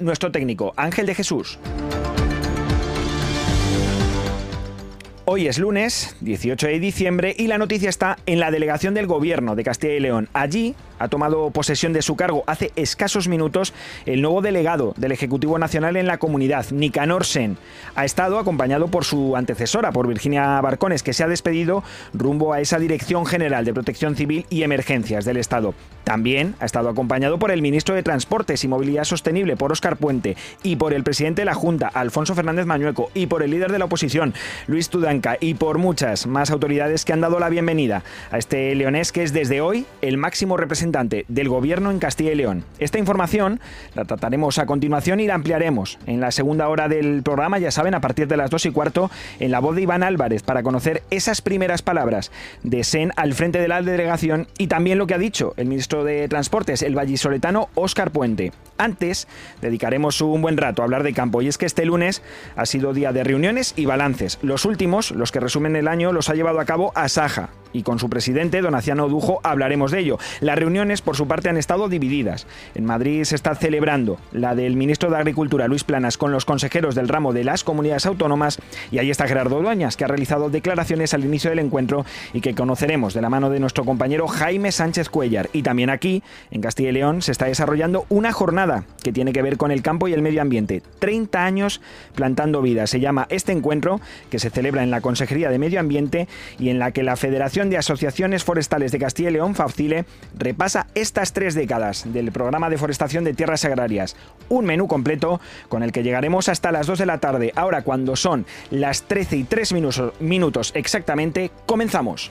nuestro técnico Ángel de Jesús. Hoy es lunes, 18 de diciembre, y la noticia está en la delegación del Gobierno de Castilla y León. Allí ha tomado posesión de su cargo hace escasos minutos el nuevo delegado del Ejecutivo Nacional en la comunidad, Nicanor Sen. Ha estado acompañado por su antecesora, por Virginia Barcones, que se ha despedido rumbo a esa Dirección General de Protección Civil y Emergencias del Estado. También ha estado acompañado por el ministro de Transportes y Movilidad Sostenible, por Óscar Puente, y por el presidente de la Junta, Alfonso Fernández Mañueco, y por el líder de la oposición, Luis Tudanca, y por muchas más autoridades que han dado la bienvenida a este leonés que es desde hoy el máximo representante del Gobierno en Castilla y León. Esta información la trataremos a continuación y la ampliaremos en la segunda hora del programa, ya saben, a partir de las dos y cuarto, en la voz de Iván Álvarez, para conocer esas primeras palabras de SEN al frente de la delegación y también lo que ha dicho el ministro de Transportes, el vallisoletano Óscar Puente. Antes, dedicaremos un buen rato a hablar de campo y es que este lunes ha sido día de reuniones y balances. Los últimos, los que resumen el año, los ha llevado a cabo Asaja, y con su presidente, Donaciano Dujo, hablaremos de ello. Las reuniones, por su parte, han estado divididas. En Madrid se está celebrando la del ministro de Agricultura, Luis Planas, con los consejeros del ramo de las comunidades autónomas y ahí está Gerardo Dueñas, que ha realizado declaraciones al inicio del encuentro y que conoceremos de la mano de nuestro compañero Jaime Sánchez Cuellar. Y también aquí, en Castilla y León, se está desarrollando una jornada que tiene que ver con el campo y el medio ambiente. 30 años plantando vida. Se llama este encuentro, que se celebra en la Consejería de Medio Ambiente y en la que la Federación de Asociaciones Forestales de Castilla y León, FAFCILE, repasa estas tres décadas del programa de forestación de tierras agrarias. Un menú completo con el que llegaremos hasta las 2 de la tarde. Ahora, cuando son las 13 y 3 minutos exactamente, comenzamos.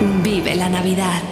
Vive la Navidad.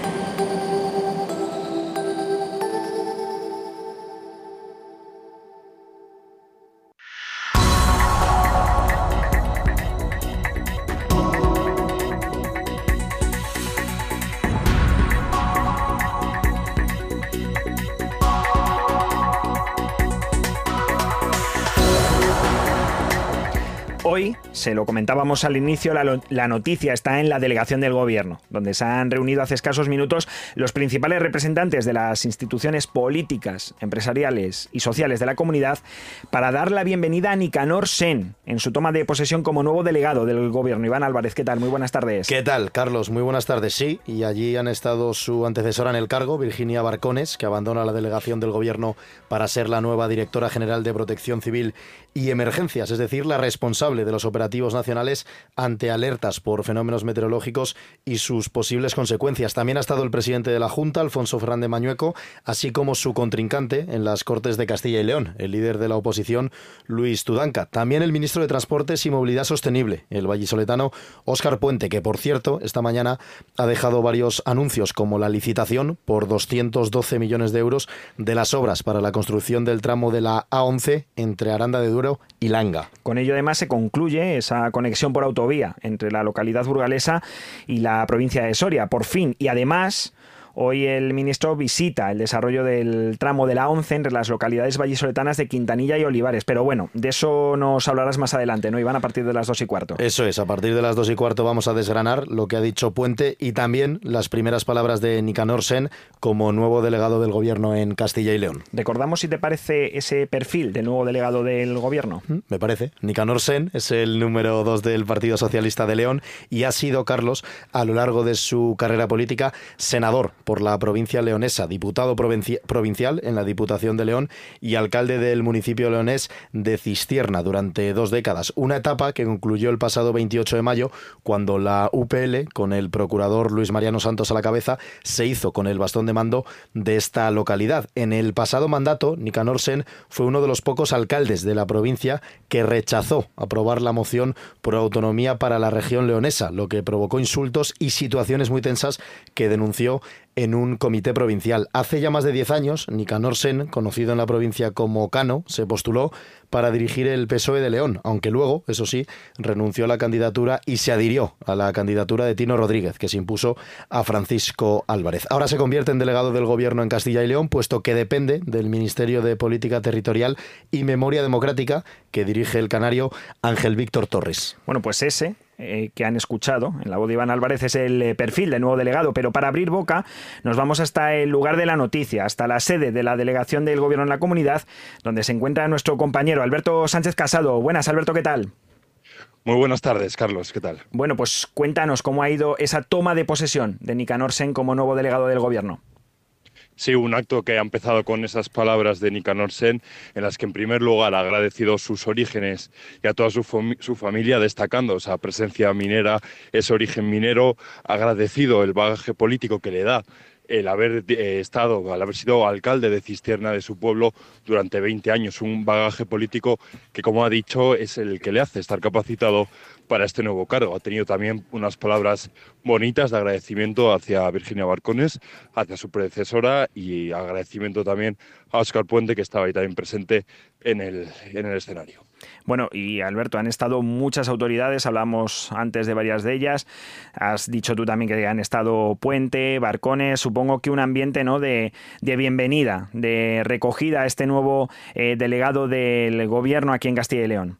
Hoy, se lo comentábamos al inicio, la, noticia está en la delegación del gobierno, donde se han reunido hace escasos minutos los principales representantes de las instituciones políticas, empresariales y sociales de la comunidad para dar la bienvenida a Nicanor Sen en su toma de posesión como nuevo delegado del gobierno. Iván Álvarez, ¿qué tal? Muy buenas tardes. ¿Qué tal, Carlos? Muy buenas tardes. Sí, y allí han estado su antecesora en el cargo, Virginia Barcones, que abandona la delegación del gobierno para ser la nueva directora general de Protección Civil y Emergencias, es decir, la responsable de los operativos nacionales ante alertas por fenómenos meteorológicos y sus posibles consecuencias. También ha estado el presidente de la Junta, Alfonso Fernández Mañueco, así como su contrincante en las Cortes de Castilla y León, el líder de la oposición, Luis Tudanca. También el ministro de Transportes y Movilidad Sostenible, el vallisoletano Óscar Puente, que por cierto, esta mañana ha dejado varios anuncios como la licitación por 212 millones de euros de las obras para la construcción del tramo de la A11 entre Aranda de Duero y Langa. Con ello además se concluye esa conexión por autovía entre la localidad burgalesa y la provincia de Soria, por fin. Y además Hoy el ministro visita el desarrollo del tramo de la 11 entre las localidades vallisoletanas de Quintanilla y Olivares. Pero bueno, de eso nos hablarás más adelante, ¿no, Iván? A partir de las dos y cuarto. Eso es, a partir de las dos y cuarto vamos a desgranar lo que ha dicho Puente y también las primeras palabras de Nicanor Sen como nuevo delegado del gobierno en Castilla y León. Recordamos si te parece ese perfil del nuevo delegado del gobierno. Mm, me parece. Nicanor Sen es el número dos del Partido Socialista de León y ha sido, Carlos, a lo largo de su carrera política, senador por la provincia leonesa, diputado provincial en la Diputación de León y alcalde del municipio leonés de Cistierna durante dos décadas. Una etapa que concluyó el pasado 28 de mayo cuando la UPL, con el procurador Luis Mariano Santos a la cabeza, se hizo con el bastón de mando de esta localidad. En el pasado mandato, Nicanor Sen fue uno de los pocos alcaldes de la provincia que rechazó aprobar la moción por autonomía para la región leonesa, lo que provocó insultos y situaciones muy tensas que denunció en un comité provincial. Hace ya más de 10 años, Nicanor Sen, conocido en la provincia como Cano, se postuló para dirigir el PSOE de León, aunque luego, eso sí, renunció a la candidatura y se adhirió a la candidatura de Tino Rodríguez, que se impuso a Francisco Álvarez. Ahora se convierte en delegado del gobierno en Castilla y León, puesto que depende del Ministerio de Política Territorial y Memoria Democrática, que dirige el canario Ángel Víctor Torres. Bueno, pues ese eh, que han escuchado en la voz de Iván Álvarez es el eh, perfil del nuevo delegado, pero para abrir boca nos vamos hasta el lugar de la noticia, hasta la sede de la delegación del gobierno en la comunidad, donde se encuentra nuestro compañero Alberto Sánchez Casado. Buenas, Alberto, ¿qué tal? Muy buenas tardes, Carlos, ¿qué tal? Bueno, pues cuéntanos cómo ha ido esa toma de posesión de Nicanor Sen como nuevo delegado del gobierno. Sí, un acto que ha empezado con esas palabras de Nicanor Sen, en las que en primer lugar ha agradecido sus orígenes y a toda su, familia, destacando esa presencia minera, ese origen minero, agradecido el bagaje político que le da el haber eh, estado, al haber sido alcalde de Cisterna de su pueblo durante 20 años, un bagaje político que, como ha dicho, es el que le hace estar capacitado para este nuevo cargo. Ha tenido también unas palabras bonitas de agradecimiento hacia Virginia Barcones, hacia su predecesora y agradecimiento también a Oscar Puente, que estaba ahí también presente en el, en el escenario. Bueno, y Alberto, han estado muchas autoridades, hablamos antes de varias de ellas, has dicho tú también que han estado Puente, Barcones, supongo que un ambiente ¿no? de, bienvenida, de recogida a este nuevo eh, delegado del gobierno aquí en Castilla y León.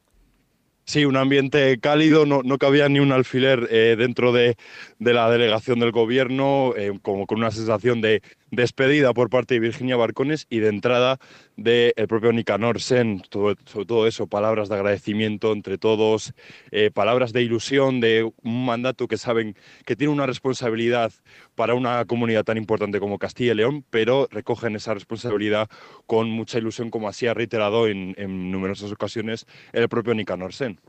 Sí, un ambiente cálido, no, no cabía ni un alfiler eh, dentro de, la delegación del gobierno, eh, como con una sensación de despedida por parte de Virginia Barcones y de entrada del propio Nicanor Sen, sobre todo eso, palabras de agradecimiento entre todos, eh, palabras de ilusión de un mandato que saben que tiene una responsabilidad para una comunidad tan importante como Castilla y León, pero recogen esa responsabilidad con mucha ilusión, como así ha reiterado en, en numerosas ocasiones el propio Nicanor Sen.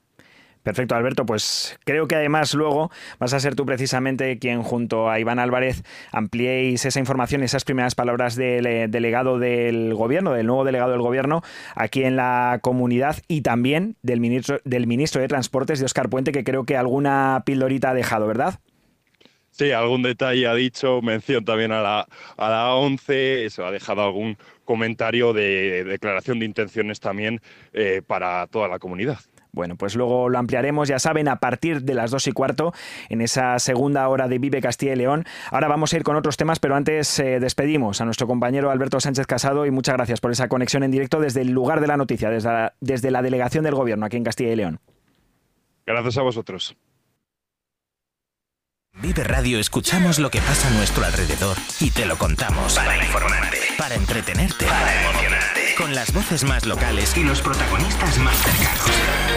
Perfecto, Alberto. Pues creo que además luego vas a ser tú precisamente quien junto a Iván Álvarez ampliéis esa información, esas primeras palabras del eh, delegado del gobierno, del nuevo delegado del gobierno aquí en la comunidad y también del ministro, del ministro de Transportes de Oscar Puente, que creo que alguna pildorita ha dejado, ¿verdad? Sí, algún detalle ha dicho, mención también a la, a la 11, eso ha dejado algún comentario de, declaración de intenciones también eh, para toda la comunidad. Bueno, pues luego lo ampliaremos, ya saben, a partir de las dos y cuarto, en esa segunda hora de Vive Castilla y León. Ahora vamos a ir con otros temas, pero antes eh, despedimos a nuestro compañero Alberto Sánchez Casado y muchas gracias por esa conexión en directo desde el lugar de la noticia, desde la, desde la delegación del Gobierno aquí en Castilla y León. Gracias a vosotros. Vive Radio escuchamos lo que pasa a nuestro alrededor y te lo contamos. Para informarte, para entretenerte, para emocionarte. Con las voces más locales y los protagonistas más cercanos.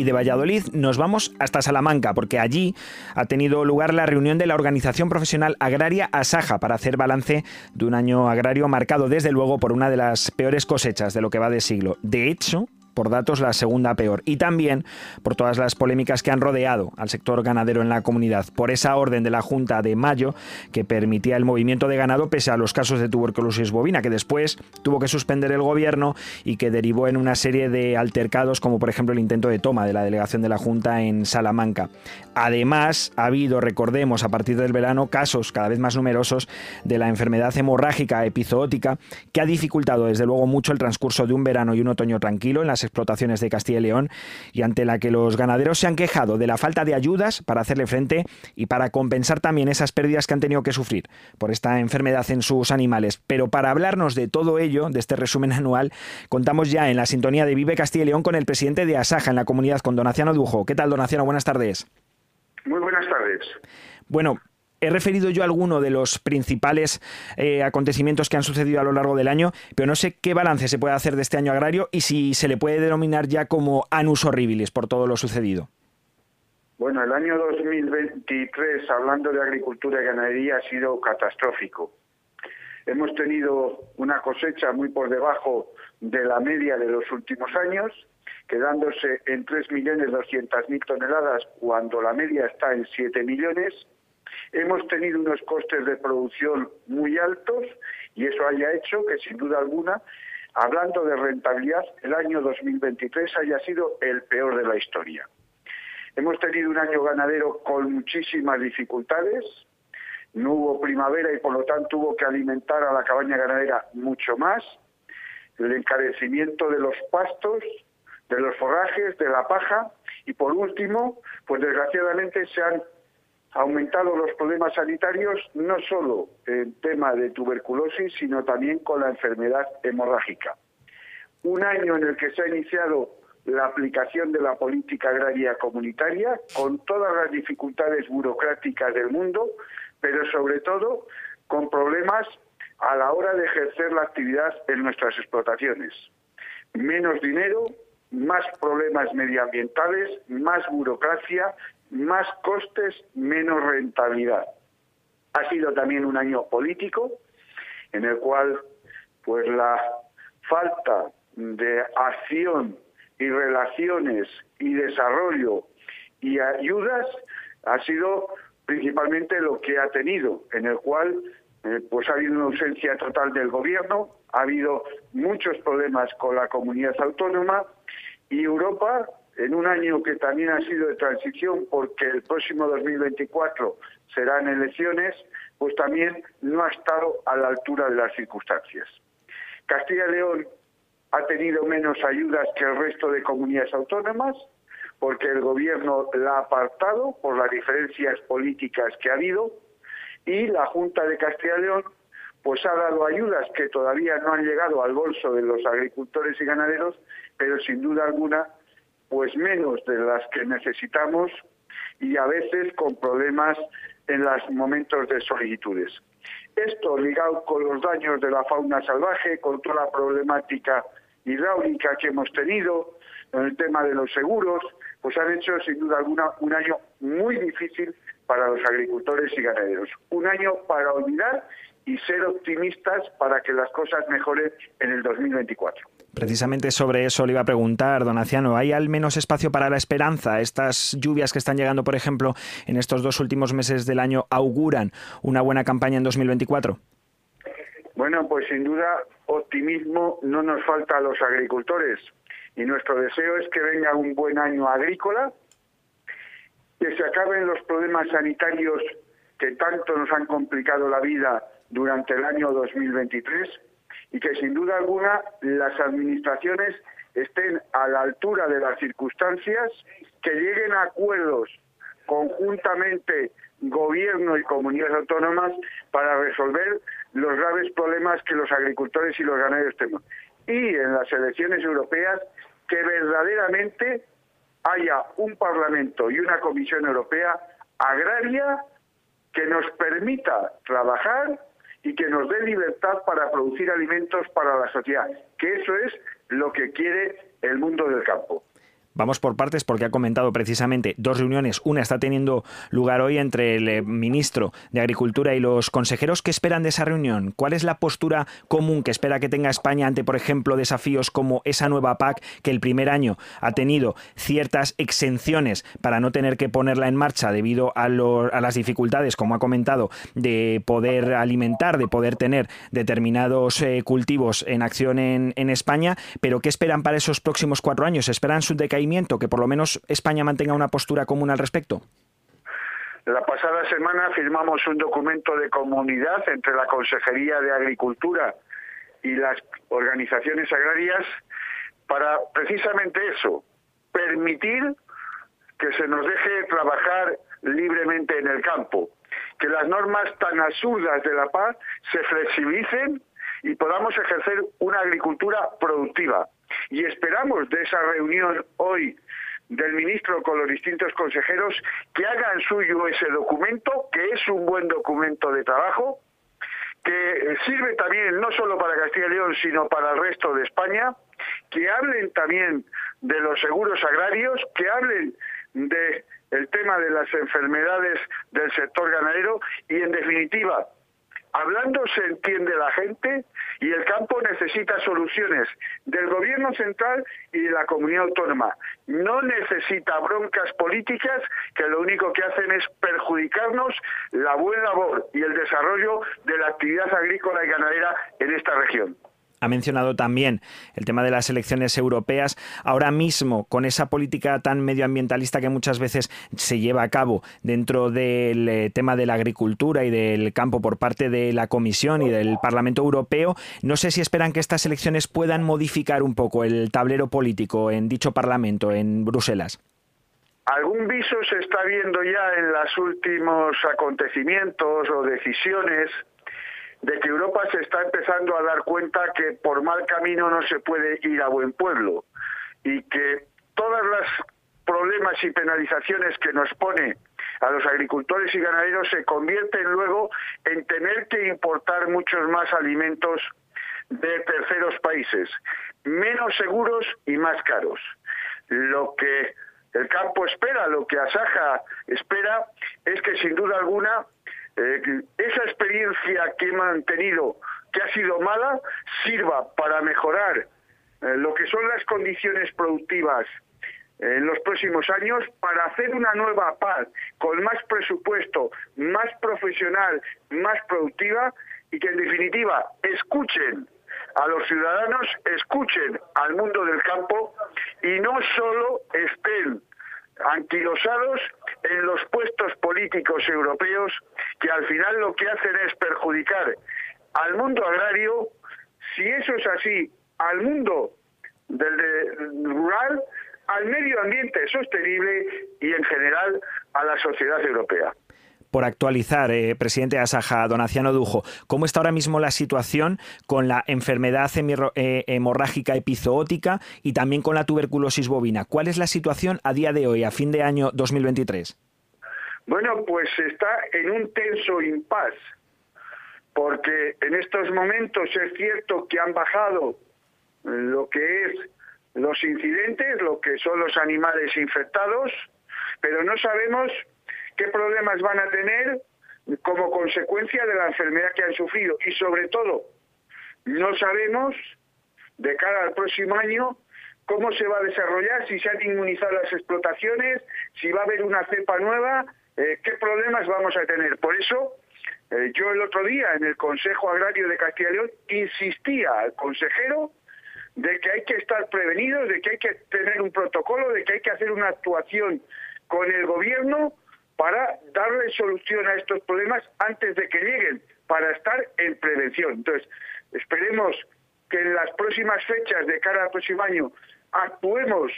Y de Valladolid nos vamos hasta Salamanca, porque allí ha tenido lugar la reunión de la Organización Profesional Agraria Asaja para hacer balance de un año agrario marcado desde luego por una de las peores cosechas de lo que va de siglo. De hecho, por datos la segunda peor. Y también por todas las polémicas que han rodeado al sector ganadero en la comunidad. Por esa orden de la Junta de mayo que permitía el movimiento de ganado pese a los casos de tuberculosis bovina, que después tuvo que suspender el gobierno y que derivó en una serie de altercados, como por ejemplo el intento de toma de la delegación de la Junta en Salamanca. Además, ha habido, recordemos, a partir del verano, casos cada vez más numerosos de la enfermedad hemorrágica epizootica, que ha dificultado desde luego mucho el transcurso de un verano y un otoño tranquilo en las explotaciones de Castilla y León y ante la que los ganaderos se han quejado de la falta de ayudas para hacerle frente y para compensar también esas pérdidas que han tenido que sufrir por esta enfermedad en sus animales. Pero para hablarnos de todo ello, de este resumen anual, contamos ya en la sintonía de Vive Castilla y León con el presidente de Asaja en la comunidad, con Donaciano Dujo. ¿Qué tal, Donaciano? Buenas tardes. Muy buenas tardes. Bueno, he referido yo a alguno de los principales eh, acontecimientos que han sucedido a lo largo del año, pero no sé qué balance se puede hacer de este año agrario y si se le puede denominar ya como anus horribilis por todo lo sucedido. Bueno, el año 2023, hablando de agricultura y ganadería, ha sido catastrófico. Hemos tenido una cosecha muy por debajo de la media de los últimos años, quedándose en 3.200.000 toneladas cuando la media está en 7 millones. Hemos tenido unos costes de producción muy altos y eso haya hecho que, sin duda alguna, hablando de rentabilidad, el año 2023 haya sido el peor de la historia. Hemos tenido un año ganadero con muchísimas dificultades. No hubo primavera y por lo tanto hubo que alimentar a la cabaña ganadera mucho más. El encarecimiento de los pastos, de los forrajes, de la paja y por último, pues desgraciadamente se han aumentado los problemas sanitarios no solo en tema de tuberculosis, sino también con la enfermedad hemorrágica. Un año en el que se ha iniciado la aplicación de la política agraria comunitaria con todas las dificultades burocráticas del mundo, pero sobre todo con problemas a la hora de ejercer la actividad en nuestras explotaciones. Menos dinero, más problemas medioambientales, más burocracia, más costes, menos rentabilidad. Ha sido también un año político en el cual pues la falta de acción y relaciones y desarrollo y ayudas ha sido principalmente lo que ha tenido, en el cual eh, pues ha habido una ausencia total del gobierno, ha habido muchos problemas con la comunidad autónoma y Europa, en un año que también ha sido de transición, porque el próximo 2024 serán elecciones, pues también no ha estado a la altura de las circunstancias. Castilla y León ha tenido menos ayudas que el resto de comunidades autónomas, porque el gobierno la ha apartado por las diferencias políticas que ha habido, y la Junta de Castilla y León pues ha dado ayudas que todavía no han llegado al bolso de los agricultores y ganaderos, pero sin duda alguna pues menos de las que necesitamos y a veces con problemas en los momentos de solicitudes. Esto ligado con los daños de la fauna salvaje, con toda la problemática hidráulica que hemos tenido, con el tema de los seguros, pues han hecho sin duda alguna un año muy difícil para los agricultores y ganaderos. Un año para olvidar y ser optimistas para que las cosas mejoren en el 2024. Precisamente sobre eso le iba a preguntar, don Aciano, ¿hay al menos espacio para la esperanza? Estas lluvias que están llegando, por ejemplo, en estos dos últimos meses del año, auguran una buena campaña en 2024? Bueno, pues sin duda optimismo no nos falta a los agricultores y nuestro deseo es que venga un buen año agrícola, que se acaben los problemas sanitarios que tanto nos han complicado la vida durante el año 2023 y que sin duda alguna las administraciones estén a la altura de las circunstancias, que lleguen a acuerdos conjuntamente gobierno y comunidades autónomas para resolver los graves problemas que los agricultores y los ganaderos tenemos. Y en las elecciones europeas que verdaderamente haya un Parlamento y una Comisión Europea agraria que nos permita trabajar y que nos dé libertad para producir alimentos para la sociedad, que eso es lo que quiere el mundo del campo. Vamos por partes porque ha comentado precisamente dos reuniones. Una está teniendo lugar hoy entre el eh, ministro de Agricultura y los consejeros. ¿Qué esperan de esa reunión? ¿Cuál es la postura común que espera que tenga España ante, por ejemplo, desafíos como esa nueva PAC que el primer año ha tenido ciertas exenciones para no tener que ponerla en marcha debido a, las dificultades, como ha comentado, de poder alimentar, de poder tener determinados eh, cultivos en acción en, en España? Pero ¿qué esperan para esos próximos cuatro años? ¿Esperan su decaimiento? Que por lo menos España mantenga una postura común al respecto? La pasada semana firmamos un documento de comunidad entre la Consejería de Agricultura y las organizaciones agrarias para precisamente eso, permitir que se nos deje trabajar libremente en el campo, que las normas tan absurdas de la paz se flexibilicen y podamos ejercer una agricultura productiva. Y esperamos de esa reunión hoy del ministro con los distintos consejeros que hagan suyo ese documento, que es un buen documento de trabajo, que sirve también no solo para Castilla y León, sino para el resto de España, que hablen también de los seguros agrarios, que hablen de tema de las enfermedades del sector ganadero y en definitiva Hablando se entiende la gente y el campo necesita soluciones del gobierno central y de la comunidad autónoma. No necesita broncas políticas que lo único que hacen es perjudicarnos la buena labor y el desarrollo de la actividad agrícola y ganadera en esta región ha mencionado también el tema de las elecciones europeas. Ahora mismo, con esa política tan medioambientalista que muchas veces se lleva a cabo dentro del eh, tema de la agricultura y del campo por parte de la Comisión y del Parlamento Europeo, no sé si esperan que estas elecciones puedan modificar un poco el tablero político en dicho Parlamento, en Bruselas. Algún viso se está viendo ya en los últimos acontecimientos o decisiones de que Europa se está empezando a dar cuenta que por mal camino no se puede ir a buen pueblo y que todas las problemas y penalizaciones que nos pone a los agricultores y ganaderos se convierten luego en tener que importar muchos más alimentos de terceros países, menos seguros y más caros. Lo que el campo espera, lo que Asaja espera, es que sin duda alguna eh, esa experiencia que he mantenido, que ha sido mala, sirva para mejorar eh, lo que son las condiciones productivas eh, en los próximos años para hacer una nueva paz con más presupuesto, más profesional, más productiva y que en definitiva escuchen a los ciudadanos, escuchen al mundo del campo y no solo estén anquilosados en los puestos políticos europeos que al final lo que hacen es perjudicar al mundo agrario, si eso es así, al mundo rural, al medio ambiente sostenible y en general a la sociedad europea por actualizar, eh, presidente de Asaja, Donaciano Dujo, ¿cómo está ahora mismo la situación con la enfermedad eh, hemorrágica epizootica y también con la tuberculosis bovina? ¿Cuál es la situación a día de hoy, a fin de año 2023? Bueno, pues está en un tenso impas, porque en estos momentos es cierto que han bajado lo que es los incidentes, lo que son los animales infectados, pero no sabemos qué problemas van a tener como consecuencia de la enfermedad que han sufrido y sobre todo no sabemos de cara al próximo año cómo se va a desarrollar, si se han inmunizado las explotaciones, si va a haber una cepa nueva, eh, qué problemas vamos a tener. Por eso, eh, yo el otro día en el Consejo Agrario de Castilla y León insistía al consejero de que hay que estar prevenidos, de que hay que tener un protocolo, de que hay que hacer una actuación con el gobierno para darle solución a estos problemas antes de que lleguen, para estar en prevención. Entonces, esperemos que en las próximas fechas de cara al próximo año actuemos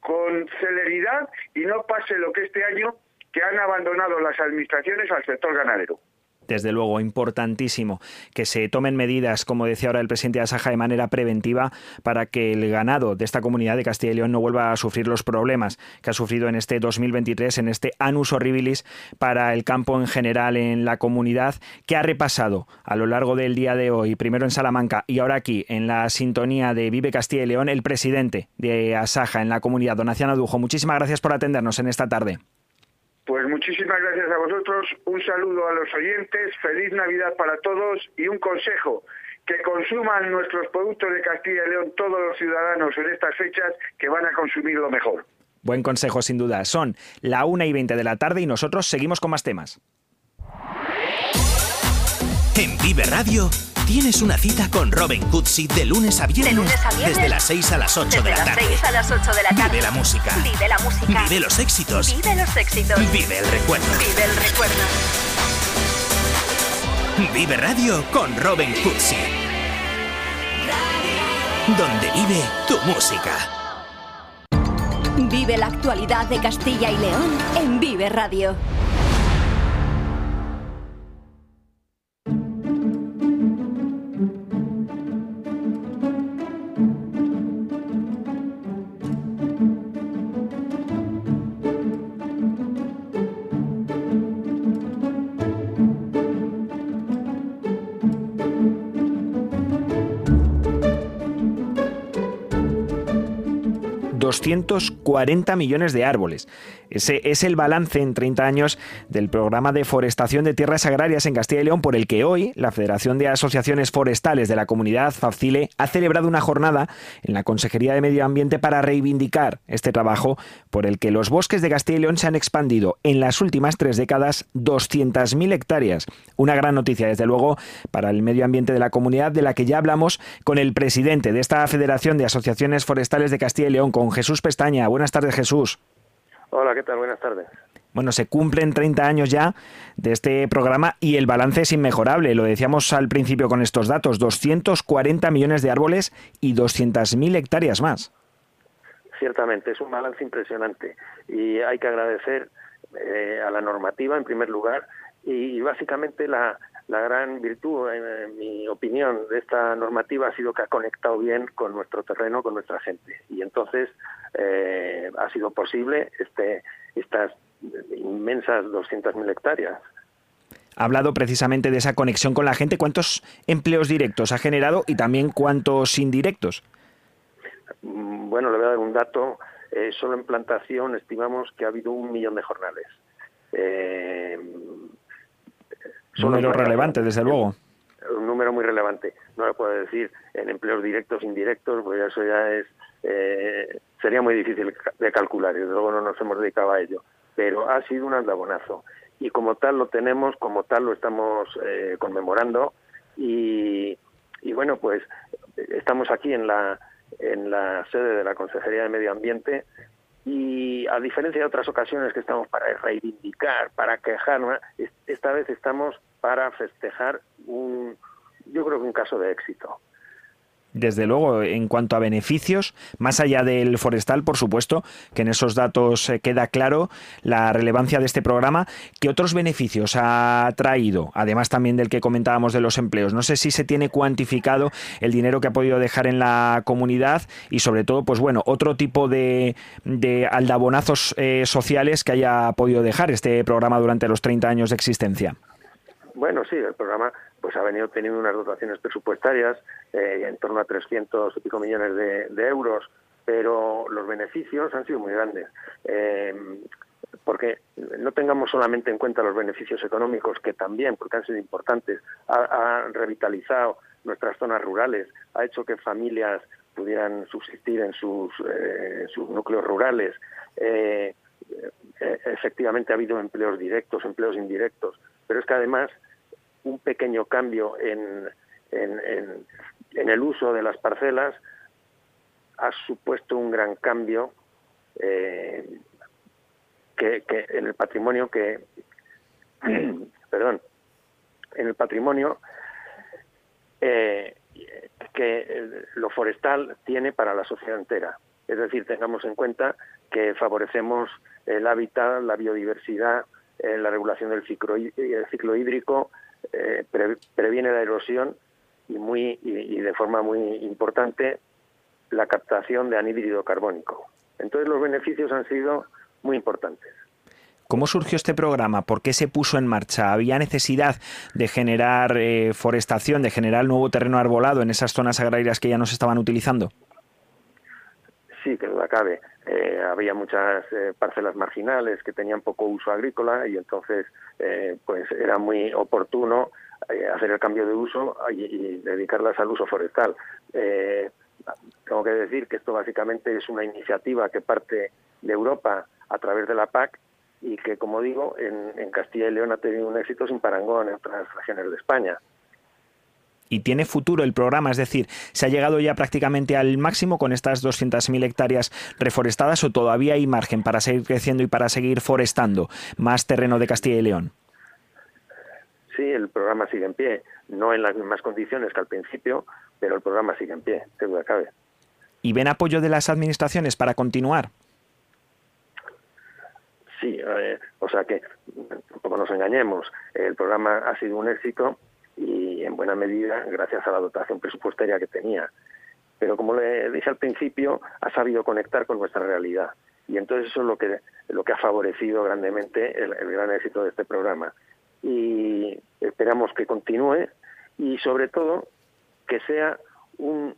con celeridad y no pase lo que este año que han abandonado las administraciones al sector ganadero. Desde luego, importantísimo que se tomen medidas, como decía ahora el presidente de Asaja, de manera preventiva para que el ganado de esta comunidad de Castilla y León no vuelva a sufrir los problemas que ha sufrido en este 2023, en este anus horribilis para el campo en general en la comunidad, que ha repasado a lo largo del día de hoy, primero en Salamanca y ahora aquí en la sintonía de Vive Castilla y León, el presidente de Asaja en la comunidad, Donaciano Dujo. Muchísimas gracias por atendernos en esta tarde. Pues muchísimas gracias a vosotros, un saludo a los oyentes, feliz Navidad para todos y un consejo, que consuman nuestros productos de Castilla y León todos los ciudadanos en estas fechas que van a consumir lo mejor. Buen consejo, sin duda. Son la una y veinte de la tarde y nosotros seguimos con más temas. En Vive Radio Tienes una cita con Robin Cootsy de lunes a viernes. Desde las 6 a las 8 de la tarde. a las 8 de la tarde. Vive la música. Vive la música. Vive los éxitos. Vive los éxitos. Vive el recuerdo. Vive el recuerdo. Vive Radio con Robin Cootsy. Donde vive tu música. Vive la actualidad de Castilla y León en Vive Radio. 240 millones de árboles. Ese es el balance en 30 años del programa de forestación de tierras agrarias en Castilla y León, por el que hoy la Federación de Asociaciones Forestales de la Comunidad, FAFCILE, ha celebrado una jornada en la Consejería de Medio Ambiente para reivindicar este trabajo por el que los bosques de Castilla y León se han expandido en las últimas tres décadas 200.000 hectáreas. Una gran noticia, desde luego, para el medio ambiente de la comunidad, de la que ya hablamos con el presidente de esta Federación de Asociaciones Forestales de Castilla y León, con Jesús Pestaña. Buenas tardes, Jesús. Hola, ¿qué tal? Buenas tardes. Bueno, se cumplen 30 años ya de este programa y el balance es inmejorable. Lo decíamos al principio con estos datos, 240 millones de árboles y 200.000 hectáreas más. Ciertamente, es un balance impresionante y hay que agradecer eh, a la normativa en primer lugar y, básicamente la, gran virtud, en, mi opinión, de esta normativa ha sido que ha conectado bien con nuestro terreno, con nuestra gente. Y entonces eh, ha sido posible este, estas inmensas 200.000 hectáreas. Ha hablado precisamente de esa conexión con la gente. ¿Cuántos empleos directos ha generado y también cuántos indirectos? Mm, bueno, le voy a dar un dato. Eh, solo en plantación estimamos que ha habido un millón de jornales. Eh, número relevante, desde luego. Un número muy relevante. No lo puedo decir en empleos directos, indirectos, porque eso ya es eh, sería muy difícil de calcular y desde luego no nos hemos dedicado a ello, pero ha sido un andabonazo y como tal lo tenemos, como tal lo estamos eh, conmemorando y, bueno, pues estamos aquí en la, en la sede de la Consejería de Medio Ambiente y a diferencia de otras ocasiones que estamos para reivindicar, para quejarnos, esta vez estamos para festejar un, yo creo que un caso de éxito desde luego, en cuanto a beneficios, más allá del forestal, por supuesto, que en esos datos eh, queda claro la relevancia de este programa, ¿qué otros beneficios ha traído? Además también del que comentábamos de los empleos. No sé si se tiene cuantificado el dinero que ha podido dejar en la comunidad y sobre todo, pues bueno, otro tipo de, aldabonazos eh, sociales que haya podido dejar este programa durante los 30 años de existencia. Bueno, sí, el programa pues ha venido teniendo unas dotaciones presupuestarias eh, en torno a 300 y pico millones de, euros, pero los beneficios han sido muy grandes. Eh, porque no tengamos solamente en cuenta los beneficios económicos, que también, porque han sido importantes, ha, revitalizado nuestras zonas rurales, ha hecho que familias pudieran subsistir en sus, eh, sus núcleos rurales. efectivamente ha habido empleos directos, empleos indirectos, pero es que además un pequeño cambio en, el uso de las parcelas ha supuesto un gran cambio eh, que, en el patrimonio que perdón en el patrimonio eh, que lo forestal tiene para la sociedad entera. Es decir tengamos en cuenta que favorecemos el hábitat la biodiversidad eh, la regulación del ciclo, ciclo hídrico eh, previene la erosión y, muy, y, de forma muy importante la captación de anhídrido carbónico. Entonces los beneficios han sido muy importantes. ¿Cómo surgió este programa? ¿Por qué se puso en marcha? ¿Había necesidad de generar eh, forestación, de generar nuevo terreno arbolado en esas zonas agrarias que ya no se estaban utilizando? Sí, que duda cabe. Eh, había muchas eh, parcelas marginales que tenían poco uso agrícola y entonces pues era muy oportuno hacer el cambio de uso y, dedicarlas al uso forestal. tengo que decir que esto básicamente es una iniciativa que parte de Europa a través de la PAC y que, como digo, en, Castilla y León ha tenido un éxito sin parangón en otras regiones de España y tiene futuro el programa, es decir, ¿se ha llegado ya prácticamente al máximo con estas 200.000 hectáreas reforestadas o todavía hay margen para seguir creciendo y para seguir forestando más terreno de Castilla y León? Sí, el programa sigue en pie, no en las mismas condiciones que al principio, pero el programa sigue en pie, que duda cabe. ¿Y ven apoyo de las administraciones para continuar? Sí, eh, o sea que tampoco nos engañemos, el programa ha sido un éxito y en buena medida gracias a la dotación presupuestaria que tenía. Pero como le dije al principio, ha sabido conectar con nuestra realidad y entonces eso es lo que lo que ha favorecido grandemente el, gran éxito de este programa. Y esperamos que continúe y sobre todo que sea un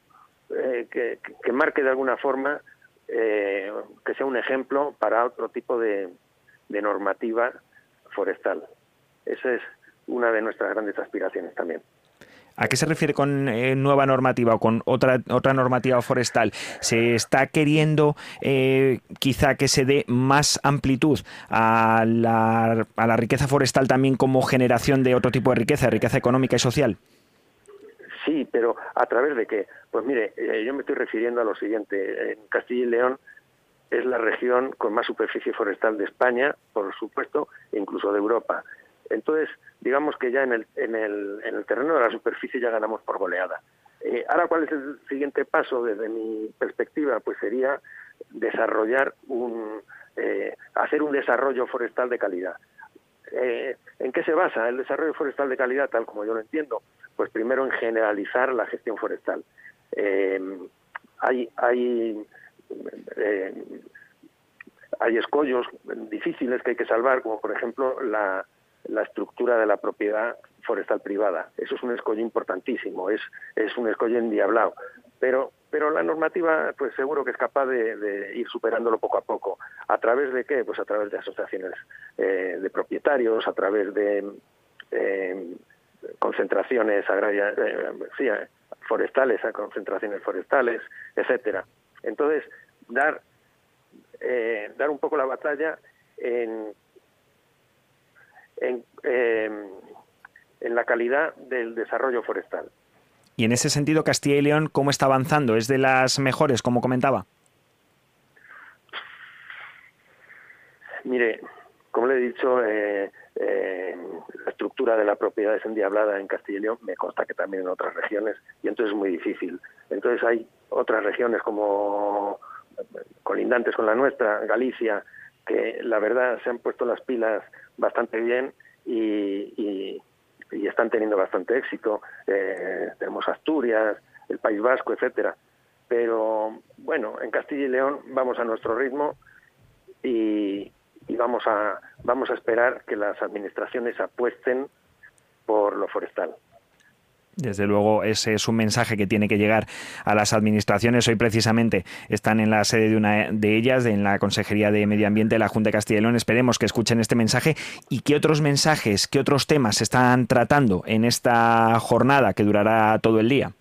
eh, que, marque de alguna forma eh, que sea un ejemplo para otro tipo de, de normativa forestal. Esa es una de nuestras grandes aspiraciones también. ¿A qué se refiere con eh, nueva normativa o con otra, otra normativa forestal? ¿Se está queriendo eh, quizá que se dé más amplitud a la, a la riqueza forestal también como generación de otro tipo de riqueza, riqueza económica y social? Sí, pero ¿a través de qué? Pues mire, eh, yo me estoy refiriendo a lo siguiente. En Castilla y León es la región con más superficie forestal de España, por supuesto, e incluso de Europa. Entonces, digamos que ya en el, en el, en el terreno de la superficie ya ganamos por goleada. Eh, ahora, ¿cuál es el siguiente paso desde mi perspectiva? Pues sería desarrollar un, eh, hacer un desarrollo forestal de calidad. Eh, ¿En qué se basa el desarrollo forestal de calidad, tal como yo lo entiendo? Pues primero en generalizar la gestión forestal. hay, hay eh, hay escollos difíciles que hay que salvar, como por ejemplo la, la estructura de la propiedad forestal privada. Eso es un escollo importantísimo, es, es un escollo endiablado. Pero, pero la normativa, pues seguro que es capaz de, ir superándolo poco a poco. ¿A través de qué? Pues a través de asociaciones eh, de propietarios, a través de eh, concentraciones agrarias, sí, forestales, concentraciones forestales, etcétera. Entonces, dar, eh, dar un poco la batalla en, en, em, en la calidad del desarrollo forestal. Y en ese sentido, Castilla y León, ¿cómo está avanzando? ¿Es de las mejores, como comentaba? Mire, como le he dicho, eh, eh, la estructura de la propiedad es endiablada en Castilla y León, me consta que también en otras regiones, y entonces es muy difícil. Entonces hay otras regiones como colindantes con la nuestra, Galicia, que la verdad se han puesto las pilas bastante bien y, están teniendo bastante éxito. Eh, tenemos Asturias, el País Vasco, etcétera. Pero bueno, en Castilla y León vamos a nuestro ritmo y, y vamos a vamos a esperar que las administraciones apuesten por lo forestal. Desde luego, ese es un mensaje que tiene que llegar a las administraciones. Hoy precisamente están en la sede de una de ellas, en la Consejería de Medio Ambiente de la Junta de Castilla y León. Esperemos que escuchen este mensaje y qué otros mensajes, qué otros temas se están tratando en esta jornada que durará todo el día.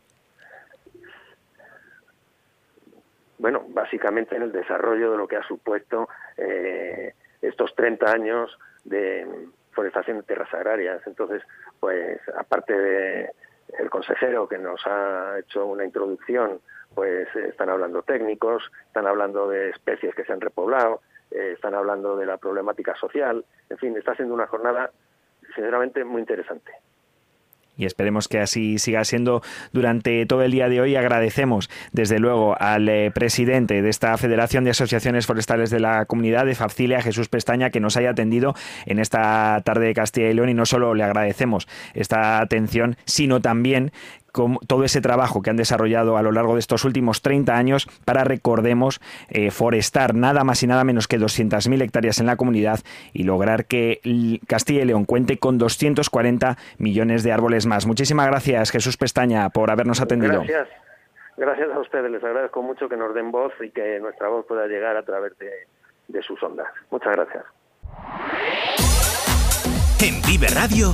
Bueno, básicamente en el desarrollo de lo que ha supuesto eh, estos 30 años de forestación de tierras agrarias. Entonces, pues aparte de el consejero que nos ha hecho una introducción, pues están hablando técnicos, están hablando de especies que se han repoblado, eh, están hablando de la problemática social, en fin, está siendo una jornada sinceramente muy interesante. Y esperemos que así siga siendo durante todo el día de hoy. Agradecemos desde luego al eh, presidente de esta Federación de Asociaciones Forestales de la Comunidad de Fabcilia, Jesús Pestaña, que nos haya atendido en esta tarde de Castilla y León y no solo le agradecemos esta atención, sino también todo ese trabajo que han desarrollado a lo largo de estos últimos 30 años para, recordemos, eh, forestar nada más y nada menos que 200.000 hectáreas en la comunidad y lograr que Castilla y León cuente con 240 millones de árboles más. Muchísimas gracias, Jesús Pestaña, por habernos atendido. Gracias. Gracias a ustedes, les agradezco mucho que nos den voz y que nuestra voz pueda llegar a través de, de sus ondas. Muchas gracias. En Vive Radio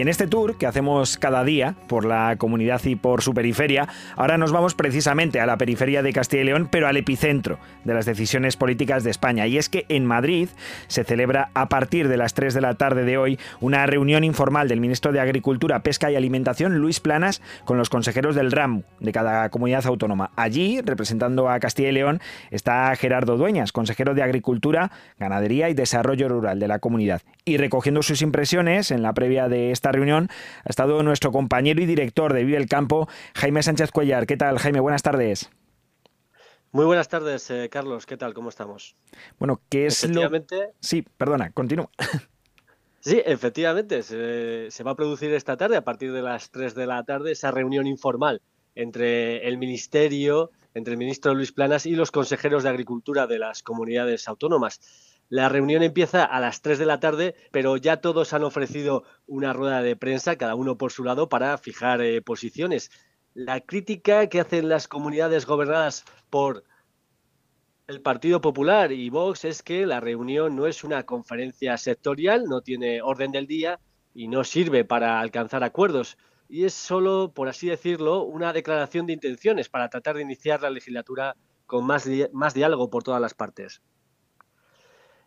Y en este tour que hacemos cada día por la comunidad y por su periferia, ahora nos vamos precisamente a la periferia de Castilla y León, pero al epicentro de las decisiones políticas de España. Y es que en Madrid se celebra a partir de las 3 de la tarde de hoy una reunión informal del ministro de Agricultura, Pesca y Alimentación, Luis Planas, con los consejeros del RAM de cada comunidad autónoma. Allí, representando a Castilla y León, está Gerardo Dueñas, consejero de Agricultura, Ganadería y Desarrollo Rural de la comunidad. Y recogiendo sus impresiones en la previa de esta reunión ha estado nuestro compañero y director de Vive el Campo, Jaime Sánchez Cuellar. ¿Qué tal, Jaime? Buenas tardes. Muy buenas tardes, eh, Carlos. ¿Qué tal? ¿Cómo estamos? Bueno, ¿qué es efectivamente, lo...? Sí, perdona, continúa. Sí, efectivamente, se, se, va a producir esta tarde, a partir de las 3 de la tarde, esa reunión informal entre el Ministerio, entre el ministro Luis Planas y los consejeros de Agricultura de las comunidades autónomas. La reunión empieza a las 3 de la tarde, pero ya todos han ofrecido una rueda de prensa, cada uno por su lado, para fijar eh, posiciones. La crítica que hacen las comunidades gobernadas por el Partido Popular y Vox es que la reunión no es una conferencia sectorial, no tiene orden del día y no sirve para alcanzar acuerdos. Y es solo, por así decirlo, una declaración de intenciones para tratar de iniciar la legislatura con más, más diálogo por todas las partes.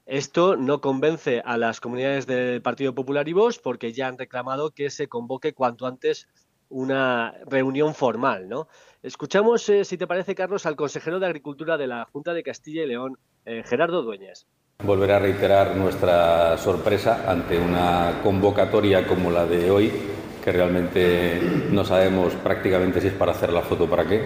Esto no convence a las comunidades del Partido Popular y Vox porque ya han reclamado que se convoque cuanto antes una reunión formal, ¿no? Escuchamos, eh, si te parece, Carlos, al consejero de Agricultura de la Junta de Castilla y León, eh, Gerardo Dueñas. Volver a reiterar nuestra sorpresa ante una convocatoria como la de hoy, que realmente no sabemos prácticamente si es para hacer la foto o para qué.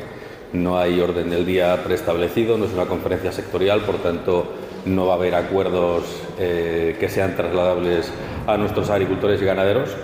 No hay orden del día preestablecido, no es una conferencia sectorial, por tanto no va a haber acuerdos eh, que sean trasladables a nuestros agricultores y ganaderos.